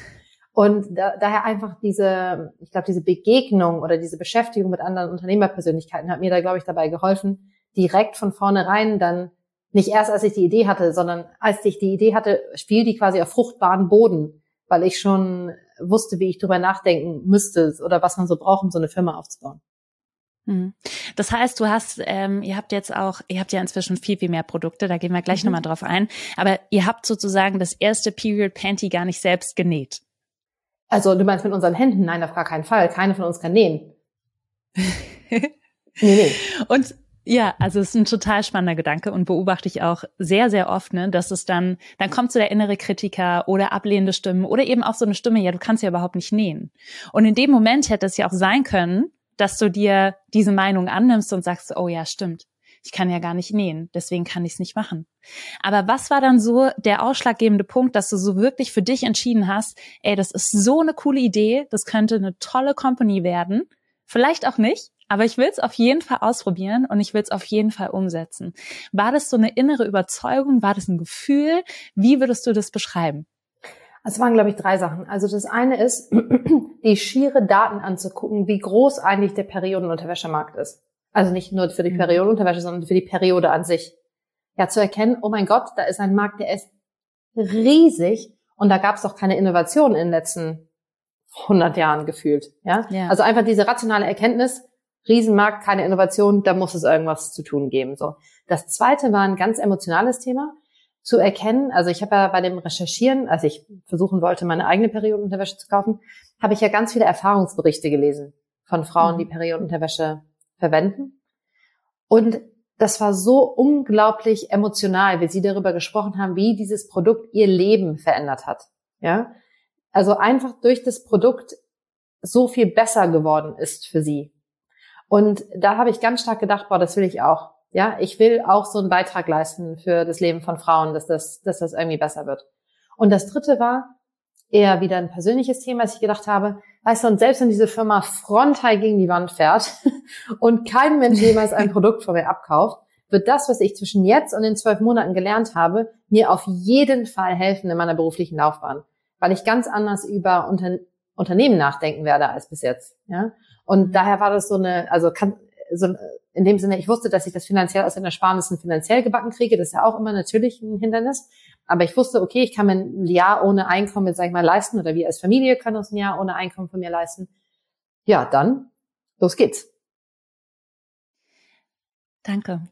Und da, daher einfach diese, ich glaube, diese Begegnung oder diese Beschäftigung mit anderen Unternehmerpersönlichkeiten hat mir da, glaube ich, dabei geholfen, direkt von vornherein dann nicht erst, als ich die Idee hatte, sondern als ich die Idee hatte, spiel die quasi auf fruchtbaren Boden, weil ich schon wusste, wie ich drüber nachdenken müsste oder was man so braucht, um so eine Firma aufzubauen. Mhm. Das heißt, du hast, ähm, ihr habt jetzt auch, ihr habt ja inzwischen viel, viel mehr Produkte, da gehen wir gleich mhm. nochmal drauf ein, aber ihr habt sozusagen das erste Period Panty gar nicht selbst genäht. Also du meinst mit unseren Händen? Nein, auf gar keinen Fall. Keine von uns kann nähen. nee, nee. Und ja, also es ist ein total spannender Gedanke und beobachte ich auch sehr, sehr oft, ne, dass es dann, dann kommt so der innere Kritiker oder ablehnende Stimmen oder eben auch so eine Stimme, ja, du kannst ja überhaupt nicht nähen. Und in dem Moment hätte es ja auch sein können, dass du dir diese Meinung annimmst und sagst, oh ja, stimmt. Ich kann ja gar nicht nähen, deswegen kann ich es nicht machen. Aber was war dann so der ausschlaggebende Punkt, dass du so wirklich für dich entschieden hast, ey, das ist so eine coole Idee, das könnte eine tolle Company werden. Vielleicht auch nicht, aber ich will es auf jeden Fall ausprobieren und ich will es auf jeden Fall umsetzen. War das so eine innere Überzeugung? War das ein Gefühl? Wie würdest du das beschreiben? Es waren, glaube ich, drei Sachen. Also das eine ist, die schiere Daten anzugucken, wie groß eigentlich der Periodenunterwäschemarkt ist. Also nicht nur für die mhm. Periodenunterwäsche, sondern für die Periode an sich. Ja, zu erkennen, oh mein Gott, da ist ein Markt, der ist riesig und da gab es doch keine Innovation in den letzten 100 Jahren gefühlt. Ja? ja? Also einfach diese rationale Erkenntnis, Riesenmarkt, keine Innovation, da muss es irgendwas zu tun geben. So. Das zweite war ein ganz emotionales Thema zu erkennen. Also ich habe ja bei dem Recherchieren, als ich versuchen wollte, meine eigene Periodenunterwäsche zu kaufen, habe ich ja ganz viele Erfahrungsberichte gelesen von Frauen, die mhm. Periodenunterwäsche verwenden. Und das war so unglaublich emotional, wie sie darüber gesprochen haben, wie dieses Produkt ihr Leben verändert hat. Ja, also einfach durch das Produkt so viel besser geworden ist für sie. Und da habe ich ganz stark gedacht, boah, das will ich auch. Ja, ich will auch so einen Beitrag leisten für das Leben von Frauen, dass das, dass das irgendwie besser wird. Und das dritte war eher wieder ein persönliches Thema, dass ich gedacht habe, weißt du, und selbst wenn diese Firma frontal gegen die Wand fährt und kein Mensch jemals ein Produkt von mir abkauft, wird das, was ich zwischen jetzt und den zwölf Monaten gelernt habe, mir auf jeden Fall helfen in meiner beruflichen Laufbahn, weil ich ganz anders über Unter Unternehmen nachdenken werde als bis jetzt. Ja, und daher war das so eine, also kann, so in dem Sinne, ich wusste, dass ich das finanziell aus den Ersparnissen finanziell gebacken kriege. Das ist ja auch immer natürlich ein Hindernis. Aber ich wusste, okay, ich kann mir ein Jahr ohne Einkommen, sag ich mal, leisten oder wir als Familie können uns ein Jahr ohne Einkommen von mir leisten. Ja, dann, los geht's. Danke.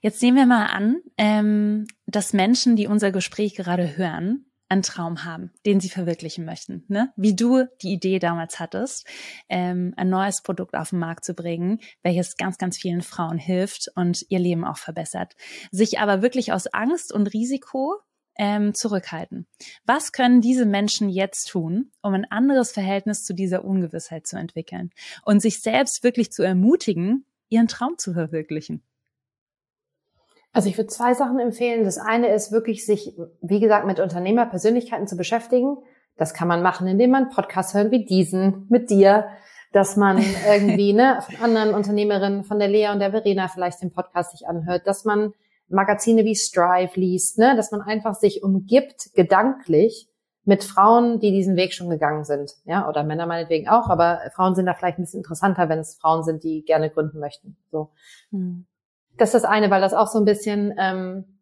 Jetzt sehen wir mal an, ähm, dass Menschen, die unser Gespräch gerade hören, einen Traum haben, den sie verwirklichen möchten. Ne? Wie du die Idee damals hattest, ähm, ein neues Produkt auf den Markt zu bringen, welches ganz, ganz vielen Frauen hilft und ihr Leben auch verbessert. Sich aber wirklich aus Angst und Risiko ähm, zurückhalten. Was können diese Menschen jetzt tun, um ein anderes Verhältnis zu dieser Ungewissheit zu entwickeln und sich selbst wirklich zu ermutigen, ihren Traum zu verwirklichen? Also ich würde zwei Sachen empfehlen. Das eine ist wirklich sich, wie gesagt, mit Unternehmerpersönlichkeiten zu beschäftigen. Das kann man machen, indem man Podcasts hören wie diesen mit dir, dass man irgendwie ne, von anderen Unternehmerinnen, von der Lea und der Verena vielleicht den Podcast sich anhört, dass man Magazine wie Strive liest, ne, dass man einfach sich umgibt, gedanklich, mit Frauen, die diesen Weg schon gegangen sind, ja, oder Männer meinetwegen auch, aber Frauen sind da vielleicht ein bisschen interessanter, wenn es Frauen sind, die gerne gründen möchten. So, mhm. Das ist das eine, weil das auch so ein bisschen ähm,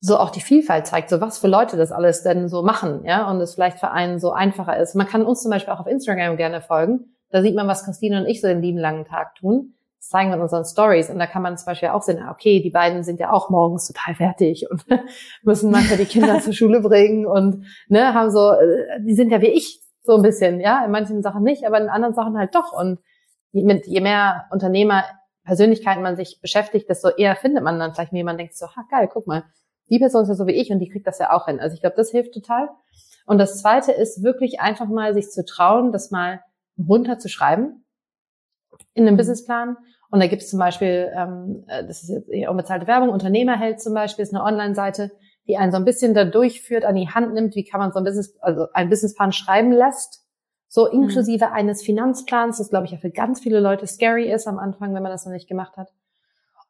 so auch die Vielfalt zeigt, so was für Leute das alles denn so machen, ja, und es vielleicht für einen so einfacher ist. Man kann uns zum Beispiel auch auf Instagram gerne folgen. Da sieht man, was Christine und ich so den lieben langen Tag tun. Das zeigen wir in unseren Stories. Und da kann man zum Beispiel auch sehen, okay, die beiden sind ja auch morgens total fertig und müssen manchmal die Kinder zur Schule bringen und ne, haben so, äh, die sind ja wie ich so ein bisschen, ja, in manchen Sachen nicht, aber in anderen Sachen halt doch. Und mit je mehr Unternehmer Persönlichkeiten man sich beschäftigt, desto eher findet man dann vielleicht jemand denkt so, ha geil, guck mal, die Person ist ja so wie ich und die kriegt das ja auch hin. Also ich glaube, das hilft total. Und das zweite ist wirklich einfach mal sich zu trauen, das mal runterzuschreiben in einem mhm. Businessplan. Und da gibt es zum Beispiel, ähm, äh, das ist jetzt eher unbezahlte Werbung, Unternehmerheld zum Beispiel ist eine Online-Seite, die einen so ein bisschen da durchführt, an die Hand nimmt, wie kann man so ein Business, also ein Businessplan schreiben lässt. So mhm. inklusive mhm. eines Finanzplans, das glaube ich ja für ganz viele Leute scary ist am Anfang, wenn man das noch nicht gemacht hat.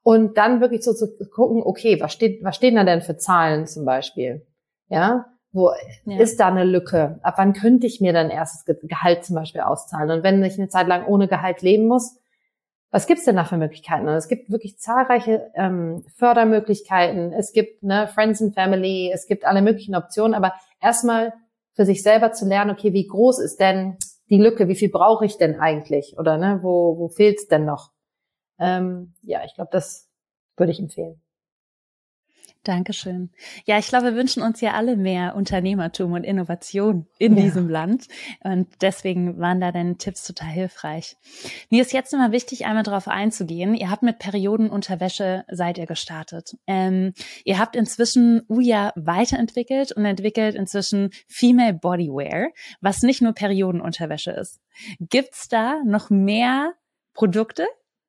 Und dann wirklich so zu gucken, okay, was steht, was stehen da denn für Zahlen zum Beispiel? Ja, wo ja. ist da eine Lücke? Ab wann könnte ich mir dann erstes Gehalt zum Beispiel auszahlen? Und wenn ich eine Zeit lang ohne Gehalt leben muss, was gibt's denn da für Möglichkeiten? Und es gibt wirklich zahlreiche ähm, Fördermöglichkeiten. Es gibt ne, Friends and Family, es gibt alle möglichen Optionen. Aber erstmal für sich selber zu lernen, okay, wie groß ist denn die Lücke? Wie viel brauche ich denn eigentlich? Oder ne, wo, wo fehlt's denn noch? ähm, ja, ich glaube, das würde ich empfehlen. Dankeschön. Ja, ich glaube, wir wünschen uns ja alle mehr Unternehmertum und Innovation in ja. diesem Land. Und deswegen waren da deine Tipps total hilfreich. Mir ist jetzt immer wichtig, einmal darauf einzugehen. Ihr habt mit Periodenunterwäsche seid ihr gestartet. Ähm, ihr habt inzwischen Uja weiterentwickelt und entwickelt inzwischen Female Bodywear, was nicht nur Periodenunterwäsche ist. Gibt's da noch mehr Produkte,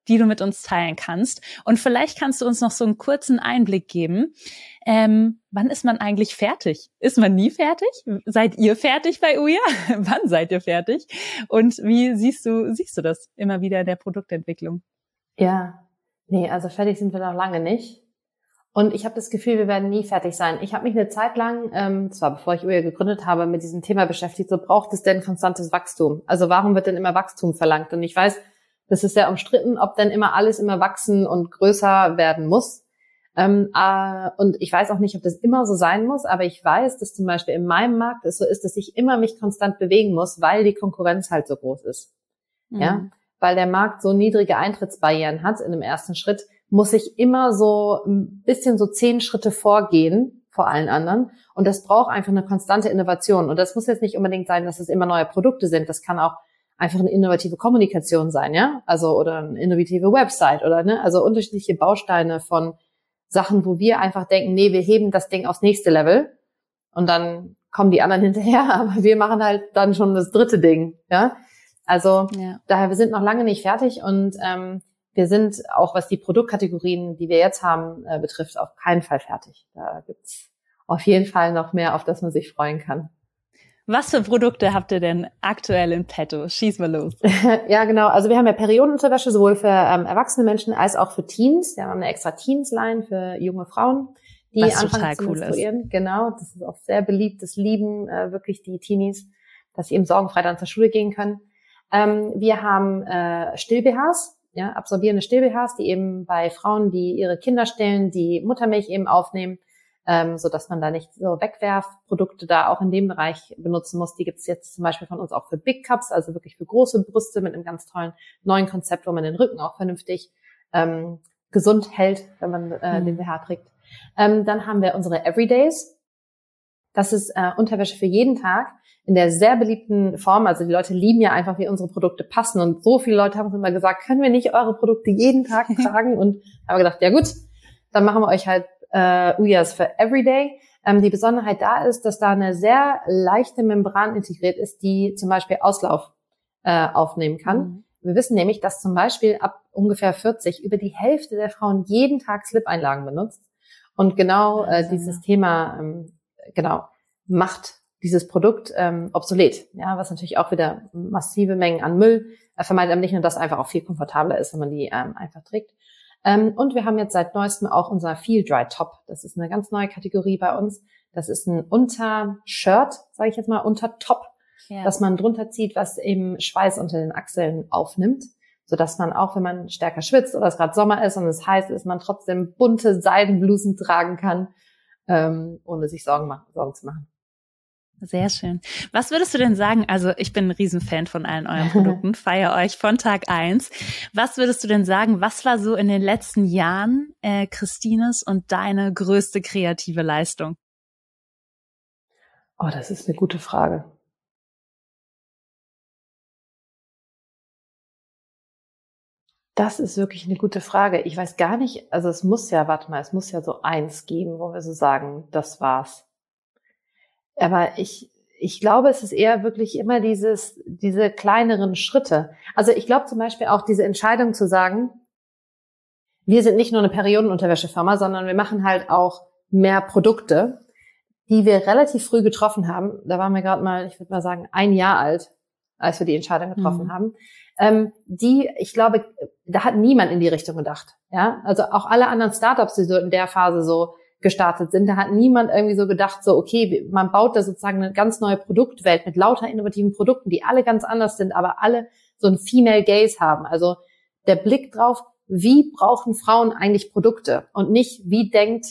die du mit uns teilen kannst. Und vielleicht kannst du uns noch so einen kurzen Einblick geben. Ähm, wann ist man eigentlich fertig? Ist man nie fertig? Seid ihr fertig bei Uja? wann seid ihr fertig? Und wie siehst du, siehst du das immer wieder in der Produktentwicklung? Ja, nee, also fertig sind wir noch lange nicht. Und ich habe das Gefühl, wir werden nie fertig sein. Ich habe mich eine Zeit lang, ähm, zwar bevor ich Uja gegründet habe, mit diesem Thema beschäftigt, so braucht es denn konstantes Wachstum? Also warum wird denn immer Wachstum verlangt? Und ich weiß, das ist sehr umstritten, ob denn immer alles immer wachsen und größer werden muss. Ähm, äh, und ich weiß auch nicht, ob das immer so sein muss, aber ich weiß, dass zum Beispiel in meinem Markt es so ist, dass ich immer mich konstant bewegen muss, weil die Konkurrenz halt so groß ist. Mhm. Ja, weil der Markt so niedrige Eintrittsbarrieren hat in dem ersten Schritt, muss ich immer so ein bisschen so zehn Schritte vorgehen vor allen anderen. Und das braucht einfach eine konstante Innovation. Und das muss jetzt nicht unbedingt sein, dass es immer neue Produkte sind. Das kann auch einfach eine innovative Kommunikation sein, ja? Also oder eine innovative Website oder ne, also unterschiedliche Bausteine von Sachen, wo wir einfach denken, nee, wir heben das Ding aufs nächste Level und dann kommen die anderen hinterher, aber wir machen halt dann schon das dritte Ding, ja? Also ja. daher, wir sind noch lange nicht fertig und ähm, wir sind auch, was die Produktkategorien, die wir jetzt haben, äh, betrifft, auf keinen Fall fertig. Da gibt's auf jeden Fall noch mehr, auf das man sich freuen kann. Was für Produkte habt ihr denn aktuell in petto? Schieß mal los. ja, genau. Also wir haben ja Periodenunterwäsche sowohl für ähm, erwachsene Menschen als auch für Teens. Wir haben eine extra Teens-Line für junge Frauen, die Was anfangen zu cool menstruieren. Ist. Genau, das ist auch sehr beliebt. Das lieben äh, wirklich die Teenies, dass sie eben sorgenfrei dann zur Schule gehen können. Ähm, wir haben äh, Still-BHs, ja, absorbierende Still-BHs, die eben bei Frauen, die ihre Kinder stillen, die Muttermilch eben aufnehmen, ähm, so dass man da nicht so Wegwerfprodukte da auch in dem Bereich benutzen muss. Die gibt's jetzt zum Beispiel von uns auch für Big Cups, also wirklich für große Brüste mit einem ganz tollen neuen Konzept, wo man den Rücken auch vernünftig ähm, gesund hält, wenn man äh, mhm. den BH trägt. Ähm, dann haben wir unsere Everydays. Das ist äh, Unterwäsche für jeden Tag in der sehr beliebten Form. Also die Leute lieben ja einfach, wie unsere Produkte passen. Und so viele Leute haben uns immer gesagt, können wir nicht eure Produkte jeden Tag tragen? Und haben gedacht, ja gut, dann machen wir euch halt äh, Uyas für Everyday. Ähm, die Besonderheit da ist, dass da eine sehr leichte Membran integriert ist, die zum Beispiel Auslauf äh, aufnehmen kann. Mhm. Wir wissen nämlich, dass zum Beispiel ab ungefähr 40 über die Hälfte der Frauen jeden Tag Slip-Einlagen benutzt. Und genau äh, dieses Thema, ähm, genau, macht dieses Produkt ähm, obsolet. Ja, was natürlich auch wieder massive Mengen an Müll äh, vermeidet, aber nicht nur, dass einfach auch viel komfortabler ist, wenn man die ähm, einfach trägt. Ähm, und wir haben jetzt seit neuestem auch unser Feel Dry Top. Das ist eine ganz neue Kategorie bei uns. Das ist ein Untershirt, sage ich jetzt mal, Untertop, ja. das man drunter zieht, was eben Schweiß unter den Achseln aufnimmt, so dass man auch, wenn man stärker schwitzt oder es gerade Sommer ist und es heiß ist, man trotzdem bunte Seidenblusen tragen kann, ähm, ohne sich Sorgen, machen, Sorgen zu machen. Sehr schön. Was würdest du denn sagen? Also ich bin ein Riesenfan von allen euren Produkten, feiere euch von Tag eins. Was würdest du denn sagen? Was war so in den letzten Jahren äh, Christines und deine größte kreative Leistung? Oh, das ist eine gute Frage. Das ist wirklich eine gute Frage. Ich weiß gar nicht, also es muss ja, warte mal, es muss ja so eins geben, wo wir so sagen, das war's. Aber ich, ich glaube, es ist eher wirklich immer dieses, diese kleineren Schritte. Also ich glaube zum Beispiel auch diese Entscheidung zu sagen, wir sind nicht nur eine Periodenunterwäschefirma, sondern wir machen halt auch mehr Produkte, die wir relativ früh getroffen haben. Da waren wir gerade mal, ich würde mal sagen, ein Jahr alt, als wir die Entscheidung getroffen mhm. haben. Ähm, die, ich glaube, da hat niemand in die Richtung gedacht. Ja, also auch alle anderen Startups, die so in der Phase so gestartet sind. Da hat niemand irgendwie so gedacht, so, okay, man baut da sozusagen eine ganz neue Produktwelt mit lauter innovativen Produkten, die alle ganz anders sind, aber alle so ein Female Gaze haben. Also der Blick drauf, wie brauchen Frauen eigentlich Produkte und nicht, wie denkt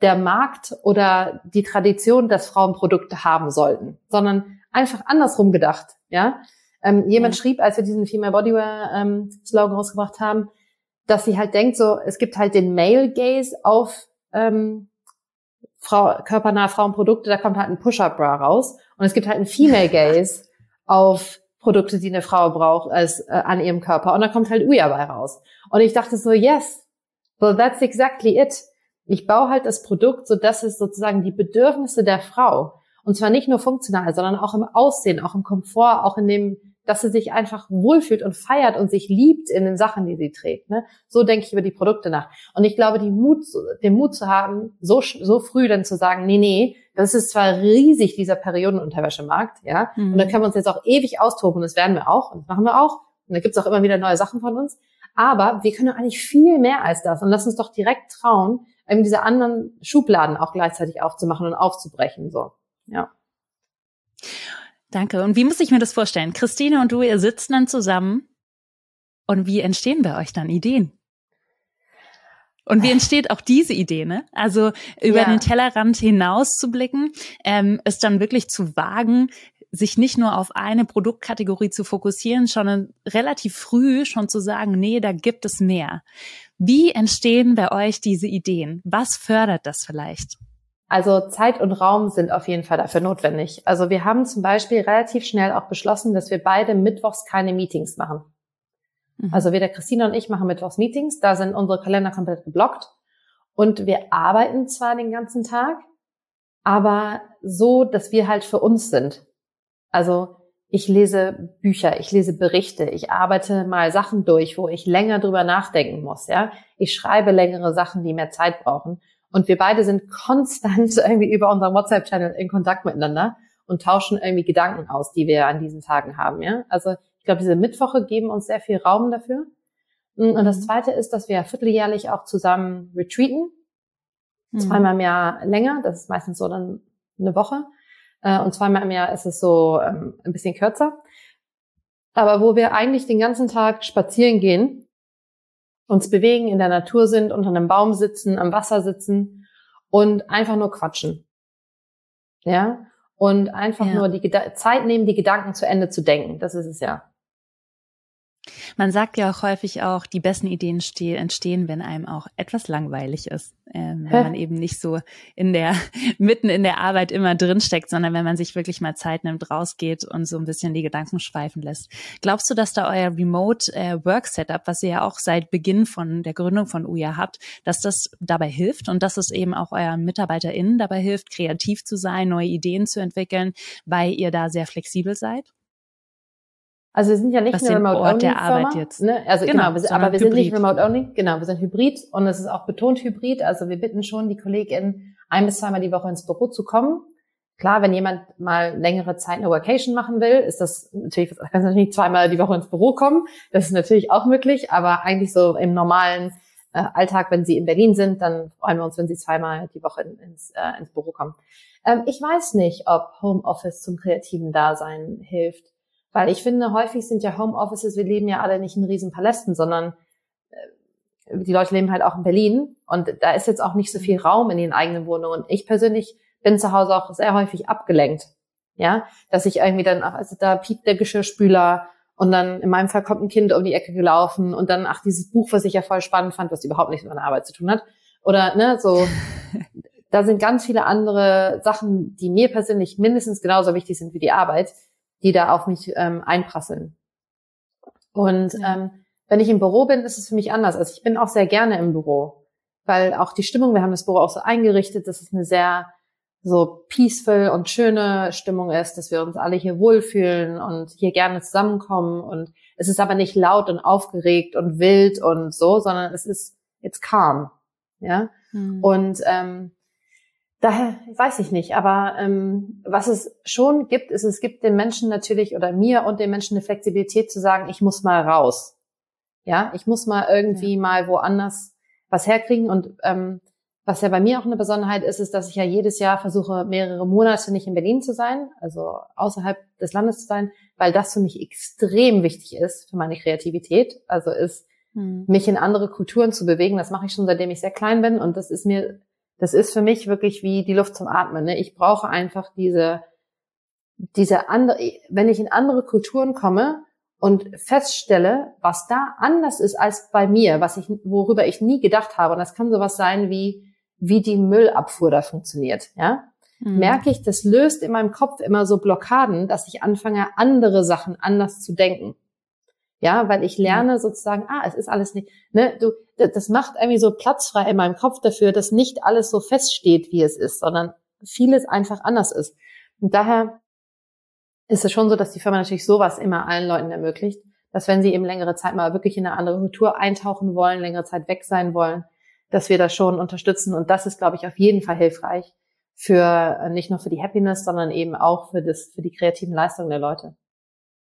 der Markt oder die Tradition, dass Frauen Produkte haben sollten, sondern einfach andersrum gedacht, ja. Ähm, jemand ja. schrieb, als wir diesen Female Bodywear ähm, Slogan rausgebracht haben, dass sie halt denkt, so es gibt halt den Male Gaze auf ähm, Frau, körpernahe Frauenprodukte, da kommt halt ein Push-Up-Bra raus. Und es gibt halt ein Female Gaze auf Produkte, die eine Frau braucht, als äh, an ihrem Körper. Und da kommt halt Uya bei raus. Und ich dachte so, yes, well, that's exactly it. Ich baue halt das Produkt, so dass es sozusagen die Bedürfnisse der Frau, und zwar nicht nur funktional, sondern auch im Aussehen, auch im Komfort, auch in dem dass sie sich einfach wohlfühlt und feiert und sich liebt in den Sachen, die sie trägt. Ne? So denke ich über die Produkte nach. Und ich glaube, die Mut, den Mut zu haben, so, so früh dann zu sagen, nee, nee, das ist zwar riesig, dieser Periodenunterwäschemarkt, ja, mhm. und da können wir uns jetzt auch ewig austoben, das werden wir auch, und das machen wir auch. Und da gibt's auch immer wieder neue Sachen von uns. Aber wir können eigentlich viel mehr als das. Und lass uns doch direkt trauen, eben diese anderen Schubladen auch gleichzeitig aufzumachen und aufzubrechen. So, ja. Danke. Und wie muss ich mir das vorstellen? Christine und du, ihr sitzt dann zusammen und wie entstehen bei euch dann Ideen? Und wie entsteht auch diese Idee, ne? Also über ja. den Tellerrand hinaus zu blicken, ähm, es dann wirklich zu wagen, sich nicht nur auf eine Produktkategorie zu fokussieren, sondern relativ früh schon zu sagen, nee, da gibt es mehr. Wie entstehen bei euch diese Ideen? Was fördert das vielleicht? Also Zeit und Raum sind auf jeden Fall dafür notwendig. Also wir haben zum Beispiel relativ schnell auch beschlossen, dass wir beide mittwochs keine Meetings machen. Mhm. Also weder Christina und ich machen mittwochs Meetings, da sind unsere Kalender komplett geblockt. Und wir arbeiten zwar den ganzen Tag, aber so, dass wir halt für uns sind. Also ich lese Bücher, ich lese Berichte, ich arbeite mal Sachen durch, wo ich länger drüber nachdenken muss, ja. Ich schreibe längere Sachen, die mehr Zeit brauchen. Und wir beide sind konstant irgendwie über unseren WhatsApp-Channel in Kontakt miteinander und tauschen irgendwie Gedanken aus, die wir an diesen Tagen haben. Ja? Also ich glaube, diese Mittwoche geben uns sehr viel Raum dafür. Und das mhm. Zweite ist, dass wir vierteljährlich auch zusammen retreaten. Mhm. Zweimal im Jahr länger, das ist meistens so dann eine Woche. Äh, und zweimal im Jahr ist es so ähm, ein bisschen kürzer. Aber wo wir eigentlich den ganzen Tag spazieren gehen uns bewegen, in der Natur sind, unter einem Baum sitzen, am Wasser sitzen und einfach nur quatschen. Ja? Und einfach ja. nur die Geda Zeit nehmen, die Gedanken zu Ende zu denken. Das ist es ja. Man sagt ja auch häufig auch, die besten Ideen entstehen, wenn einem auch etwas langweilig ist. Ähm, wenn man eben nicht so in der, mitten in der Arbeit immer drinsteckt, sondern wenn man sich wirklich mal Zeit nimmt, rausgeht und so ein bisschen die Gedanken schweifen lässt. Glaubst du, dass da euer Remote äh, Work Setup, was ihr ja auch seit Beginn von der Gründung von UJA habt, dass das dabei hilft und dass es eben auch euren MitarbeiterInnen dabei hilft, kreativ zu sein, neue Ideen zu entwickeln, weil ihr da sehr flexibel seid? Also wir sind ja nicht Was eine Remote Ort Only der Arbeit Firma, jetzt. Ne? Also genau, genau wir, aber wir Hybrid. sind nicht Remote Only, genau, wir sind Hybrid und es ist auch betont Hybrid. Also wir bitten schon die KollegInnen ein bis zweimal die Woche ins Büro zu kommen. Klar, wenn jemand mal längere Zeit eine Workation machen will, ist das natürlich, kann natürlich nicht zweimal die Woche ins Büro kommen. Das ist natürlich auch möglich, aber eigentlich so im normalen äh, Alltag, wenn sie in Berlin sind, dann freuen wir uns, wenn sie zweimal die Woche ins, äh, ins Büro kommen. Ähm, ich weiß nicht, ob Homeoffice zum kreativen Dasein hilft, weil ich finde, häufig sind ja Homeoffices, wir leben ja alle nicht in riesen Palästen, sondern äh, die Leute leben halt auch in Berlin und da ist jetzt auch nicht so viel Raum in den eigenen Wohnungen. Ich persönlich bin zu Hause auch sehr häufig abgelenkt. Ja, dass ich irgendwie dann, also da piept der Geschirrspüler und dann in meinem Fall kommt ein Kind um die Ecke gelaufen und dann, ach, dieses Buch, was ich ja voll spannend fand, was überhaupt nichts mit meiner Arbeit zu tun hat. Oder, ne, so, da sind ganz viele andere Sachen, die mir persönlich mindestens genauso wichtig sind wie die Arbeit, die da auf mich ähm, einprasseln. Und ja. ähm, wenn ich im Büro bin, ist es für mich anders. Also ich bin auch sehr gerne im Büro, weil auch die Stimmung, wir haben das Büro auch so eingerichtet, dass es eine sehr so peaceful und schöne Stimmung ist, dass wir uns alle hier wohlfühlen und hier gerne zusammenkommen und es ist aber nicht laut und aufgeregt und wild und so, sondern es ist it's calm, ja. Mhm. Und ähm, daher weiß ich nicht, aber ähm, was es schon gibt, ist, es gibt den Menschen natürlich oder mir und den Menschen eine Flexibilität zu sagen, ich muss mal raus, ja, ich muss mal irgendwie ja. mal woanders was herkriegen und ähm, was ja bei mir auch eine Besonderheit ist, ist, dass ich ja jedes Jahr versuche, mehrere Monate nicht in Berlin zu sein, also außerhalb des Landes zu sein, weil das für mich extrem wichtig ist für meine Kreativität. Also ist, hm. mich in andere Kulturen zu bewegen. Das mache ich schon, seitdem ich sehr klein bin. Und das ist mir, das ist für mich wirklich wie die Luft zum Atmen. Ne? Ich brauche einfach diese, diese andere, wenn ich in andere Kulturen komme, und feststelle, was da anders ist als bei mir, was ich, worüber ich nie gedacht habe. Und das kann sowas sein wie, wie die Müllabfuhr da funktioniert, ja, mhm. merke ich, das löst in meinem Kopf immer so Blockaden, dass ich anfange, andere Sachen anders zu denken. Ja, weil ich lerne sozusagen, ah, es ist alles nicht, ne, du, das macht irgendwie so Platz frei in meinem Kopf dafür, dass nicht alles so feststeht, wie es ist, sondern vieles einfach anders ist. Und daher ist es schon so, dass die Firma natürlich sowas immer allen Leuten ermöglicht, dass wenn sie eben längere Zeit mal wirklich in eine andere Kultur eintauchen wollen, längere Zeit weg sein wollen, dass wir das schon unterstützen. Und das ist, glaube ich, auf jeden Fall hilfreich für äh, nicht nur für die Happiness, sondern eben auch für das, für die kreativen Leistungen der Leute.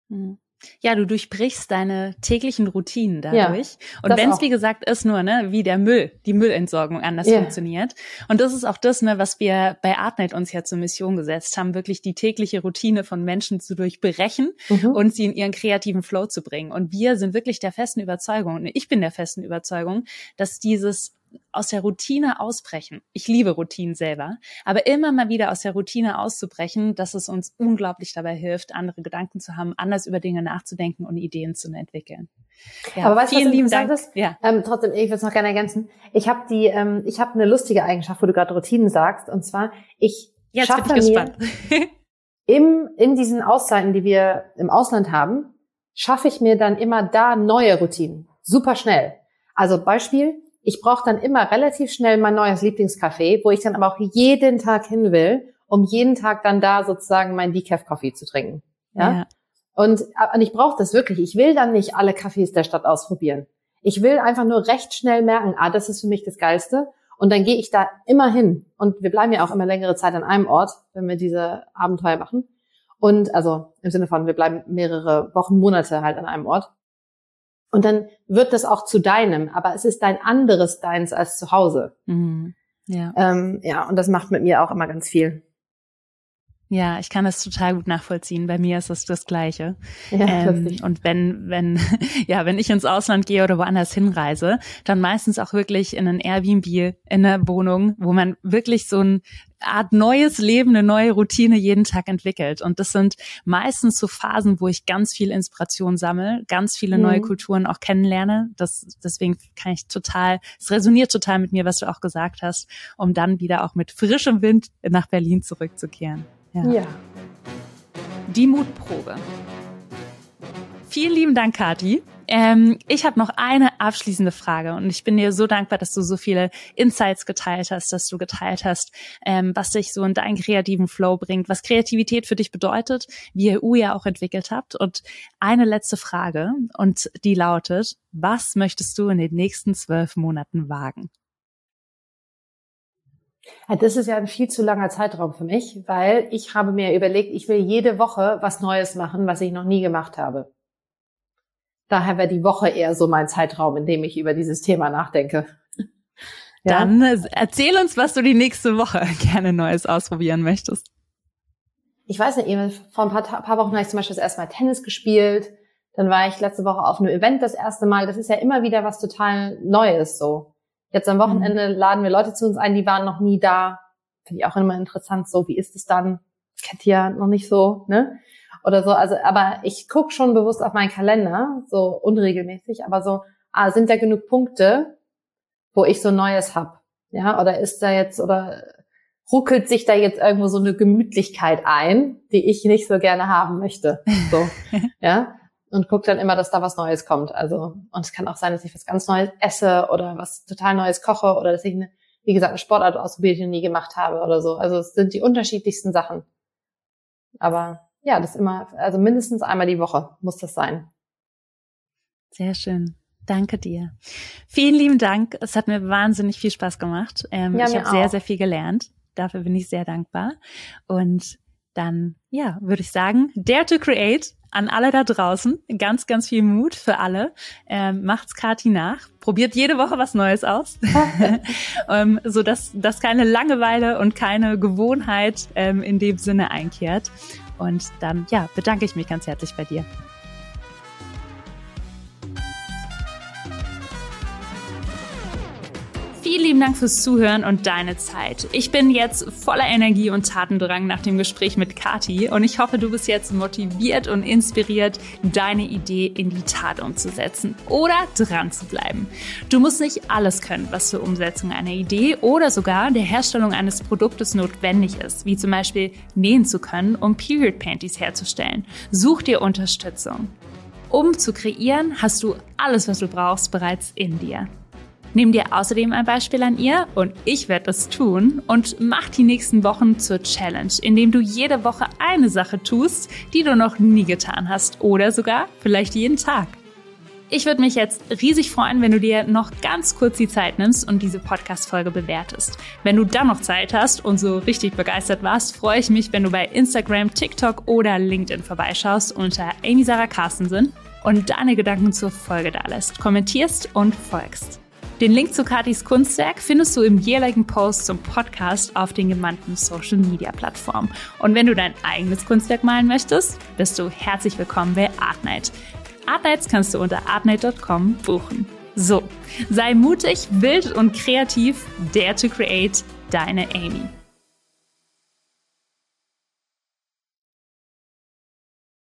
Mhm. Ja, du durchbrichst deine täglichen Routinen dadurch. Ja, und wenn es, wie gesagt, ist nur, ne, wie der Müll, die Müllentsorgung anders ja. funktioniert. Und das ist auch das, ne, was wir bei Artnight uns ja zur Mission gesetzt haben, wirklich die tägliche Routine von Menschen zu durchbrechen mhm. und sie in ihren kreativen Flow zu bringen. Und wir sind wirklich der festen Überzeugung, und ich bin der festen Überzeugung, dass dieses aus der Routine ausbrechen. Ich liebe Routinen selber, aber immer mal wieder aus der Routine auszubrechen, dass es uns unglaublich dabei hilft, andere Gedanken zu haben, anders über Dinge nachzudenken und Ideen zu entwickeln. Ja, aber weißt du, was lieben Dank. Ist? Ja. Ähm, trotzdem, ich würde es noch gerne ergänzen. Ich habe die, ähm, ich habe eine lustige Eigenschaft, wo du gerade Routinen sagst, und zwar ich Jetzt schaffe bin ich mir im in diesen Auszeiten, die wir im Ausland haben, schaffe ich mir dann immer da neue Routinen, super schnell. Also Beispiel, ich brauche dann immer relativ schnell mein neues Lieblingscafé, wo ich dann aber auch jeden Tag hin will, um jeden Tag dann da sozusagen mein Decaf Coffee zu trinken. Ja. ja. Und, und ich brauche das wirklich. Ich will dann nicht alle Cafés der Stadt ausprobieren. Ich will einfach nur recht schnell merken, ah, das ist für mich das Geilste. Und dann gehe ich da immer hin. Und wir bleiben ja auch immer längere Zeit an einem Ort, wenn wir diese Abenteuer machen. Und also im Sinne von, wir bleiben mehrere Wochen, Monate halt an einem Ort. Und dann wird das auch zu deinem, aber es ist dein anderes Deins als zu Hause. Mhm. Ja. Ähm, ja, und das macht mit mir auch immer ganz viel. Ja, ich kann das total gut nachvollziehen. Bei mir ist es das Gleiche. Ja, ähm, und wenn, wenn, ja, wenn ich ins Ausland gehe oder woanders hinreise, dann meistens auch wirklich in ein Airbnb, in einer Wohnung, wo man wirklich so ein Art neues Leben, eine neue Routine jeden Tag entwickelt. Und das sind meistens so Phasen, wo ich ganz viel Inspiration sammle, ganz viele neue mhm. Kulturen auch kennenlerne. Das, deswegen kann ich total, es resoniert total mit mir, was du auch gesagt hast, um dann wieder auch mit frischem Wind nach Berlin zurückzukehren. Ja. ja. Die Mutprobe. Vielen lieben Dank, Kati. Ähm, ich habe noch eine abschließende Frage und ich bin dir so dankbar, dass du so viele Insights geteilt hast, dass du geteilt hast, ähm, was dich so in deinen kreativen Flow bringt, was Kreativität für dich bedeutet, wie ihr EU ja auch entwickelt habt. Und eine letzte Frage und die lautet, was möchtest du in den nächsten zwölf Monaten wagen? Das ist ja ein viel zu langer Zeitraum für mich, weil ich habe mir überlegt, ich will jede Woche was Neues machen, was ich noch nie gemacht habe. daher wäre die Woche eher so mein Zeitraum, in dem ich über dieses Thema nachdenke. Ja? Dann äh, erzähl uns, was du die nächste Woche gerne Neues ausprobieren möchtest. Ich weiß nicht, vor ein paar, paar Wochen habe ich zum Beispiel das erste Mal Tennis gespielt. Dann war ich letzte Woche auf einem Event das erste Mal. Das ist ja immer wieder was total Neues so. Jetzt am Wochenende mhm. laden wir Leute zu uns ein, die waren noch nie da. Finde ich auch immer interessant, so wie ist es dann? Kennt ihr ja noch nicht so, ne? Oder so. Also, aber ich gucke schon bewusst auf meinen Kalender, so unregelmäßig, aber so, ah, sind da genug Punkte, wo ich so Neues hab? Ja, oder ist da jetzt, oder ruckelt sich da jetzt irgendwo so eine Gemütlichkeit ein, die ich nicht so gerne haben möchte. So, ja und gucke dann immer, dass da was Neues kommt. Also, und es kann auch sein, dass ich was ganz Neues esse oder was total Neues koche oder dass ich eine, wie gesagt, eine Sportart ausprobiere, die ich nie gemacht habe oder so. Also es sind die unterschiedlichsten Sachen. Aber ja, das immer, also mindestens einmal die Woche muss das sein. Sehr schön. Danke dir. Vielen lieben Dank. Es hat mir wahnsinnig viel Spaß gemacht. Ähm, ja, ich habe sehr, sehr viel gelernt. Dafür bin ich sehr dankbar. Und dann, ja, würde ich sagen, Dare to Create an alle da draußen. Ganz, ganz viel Mut für alle. Ähm, macht's Kati nach. Probiert jede Woche was Neues aus. ähm, so dass, dass keine Langeweile und keine Gewohnheit ähm, in dem Sinne einkehrt. Und dann, ja, bedanke ich mich ganz herzlich bei dir. Vielen lieben Dank fürs Zuhören und deine Zeit. Ich bin jetzt voller Energie und Tatendrang nach dem Gespräch mit Kati und ich hoffe, du bist jetzt motiviert und inspiriert, deine Idee in die Tat umzusetzen oder dran zu bleiben. Du musst nicht alles können, was zur Umsetzung einer Idee oder sogar der Herstellung eines Produktes notwendig ist, wie zum Beispiel nähen zu können, um Period Panties herzustellen. Such dir Unterstützung. Um zu kreieren, hast du alles, was du brauchst, bereits in dir. Nimm dir außerdem ein Beispiel an ihr und ich werde es tun und mach die nächsten Wochen zur Challenge, indem du jede Woche eine Sache tust, die du noch nie getan hast oder sogar vielleicht jeden Tag. Ich würde mich jetzt riesig freuen, wenn du dir noch ganz kurz die Zeit nimmst und diese Podcast-Folge bewertest. Wenn du dann noch Zeit hast und so richtig begeistert warst, freue ich mich, wenn du bei Instagram, TikTok oder LinkedIn vorbeischaust unter Amy Sarah Carstensen und deine Gedanken zur Folge da lässt, kommentierst und folgst. Den Link zu Katis Kunstwerk findest du im jeweiligen Post zum Podcast auf den gemannten Social Media Plattformen. Und wenn du dein eigenes Kunstwerk malen möchtest, bist du herzlich willkommen bei Artnight. Artnights kannst du unter artnight.com buchen. So, sei mutig, wild und kreativ, dare to create, deine Amy.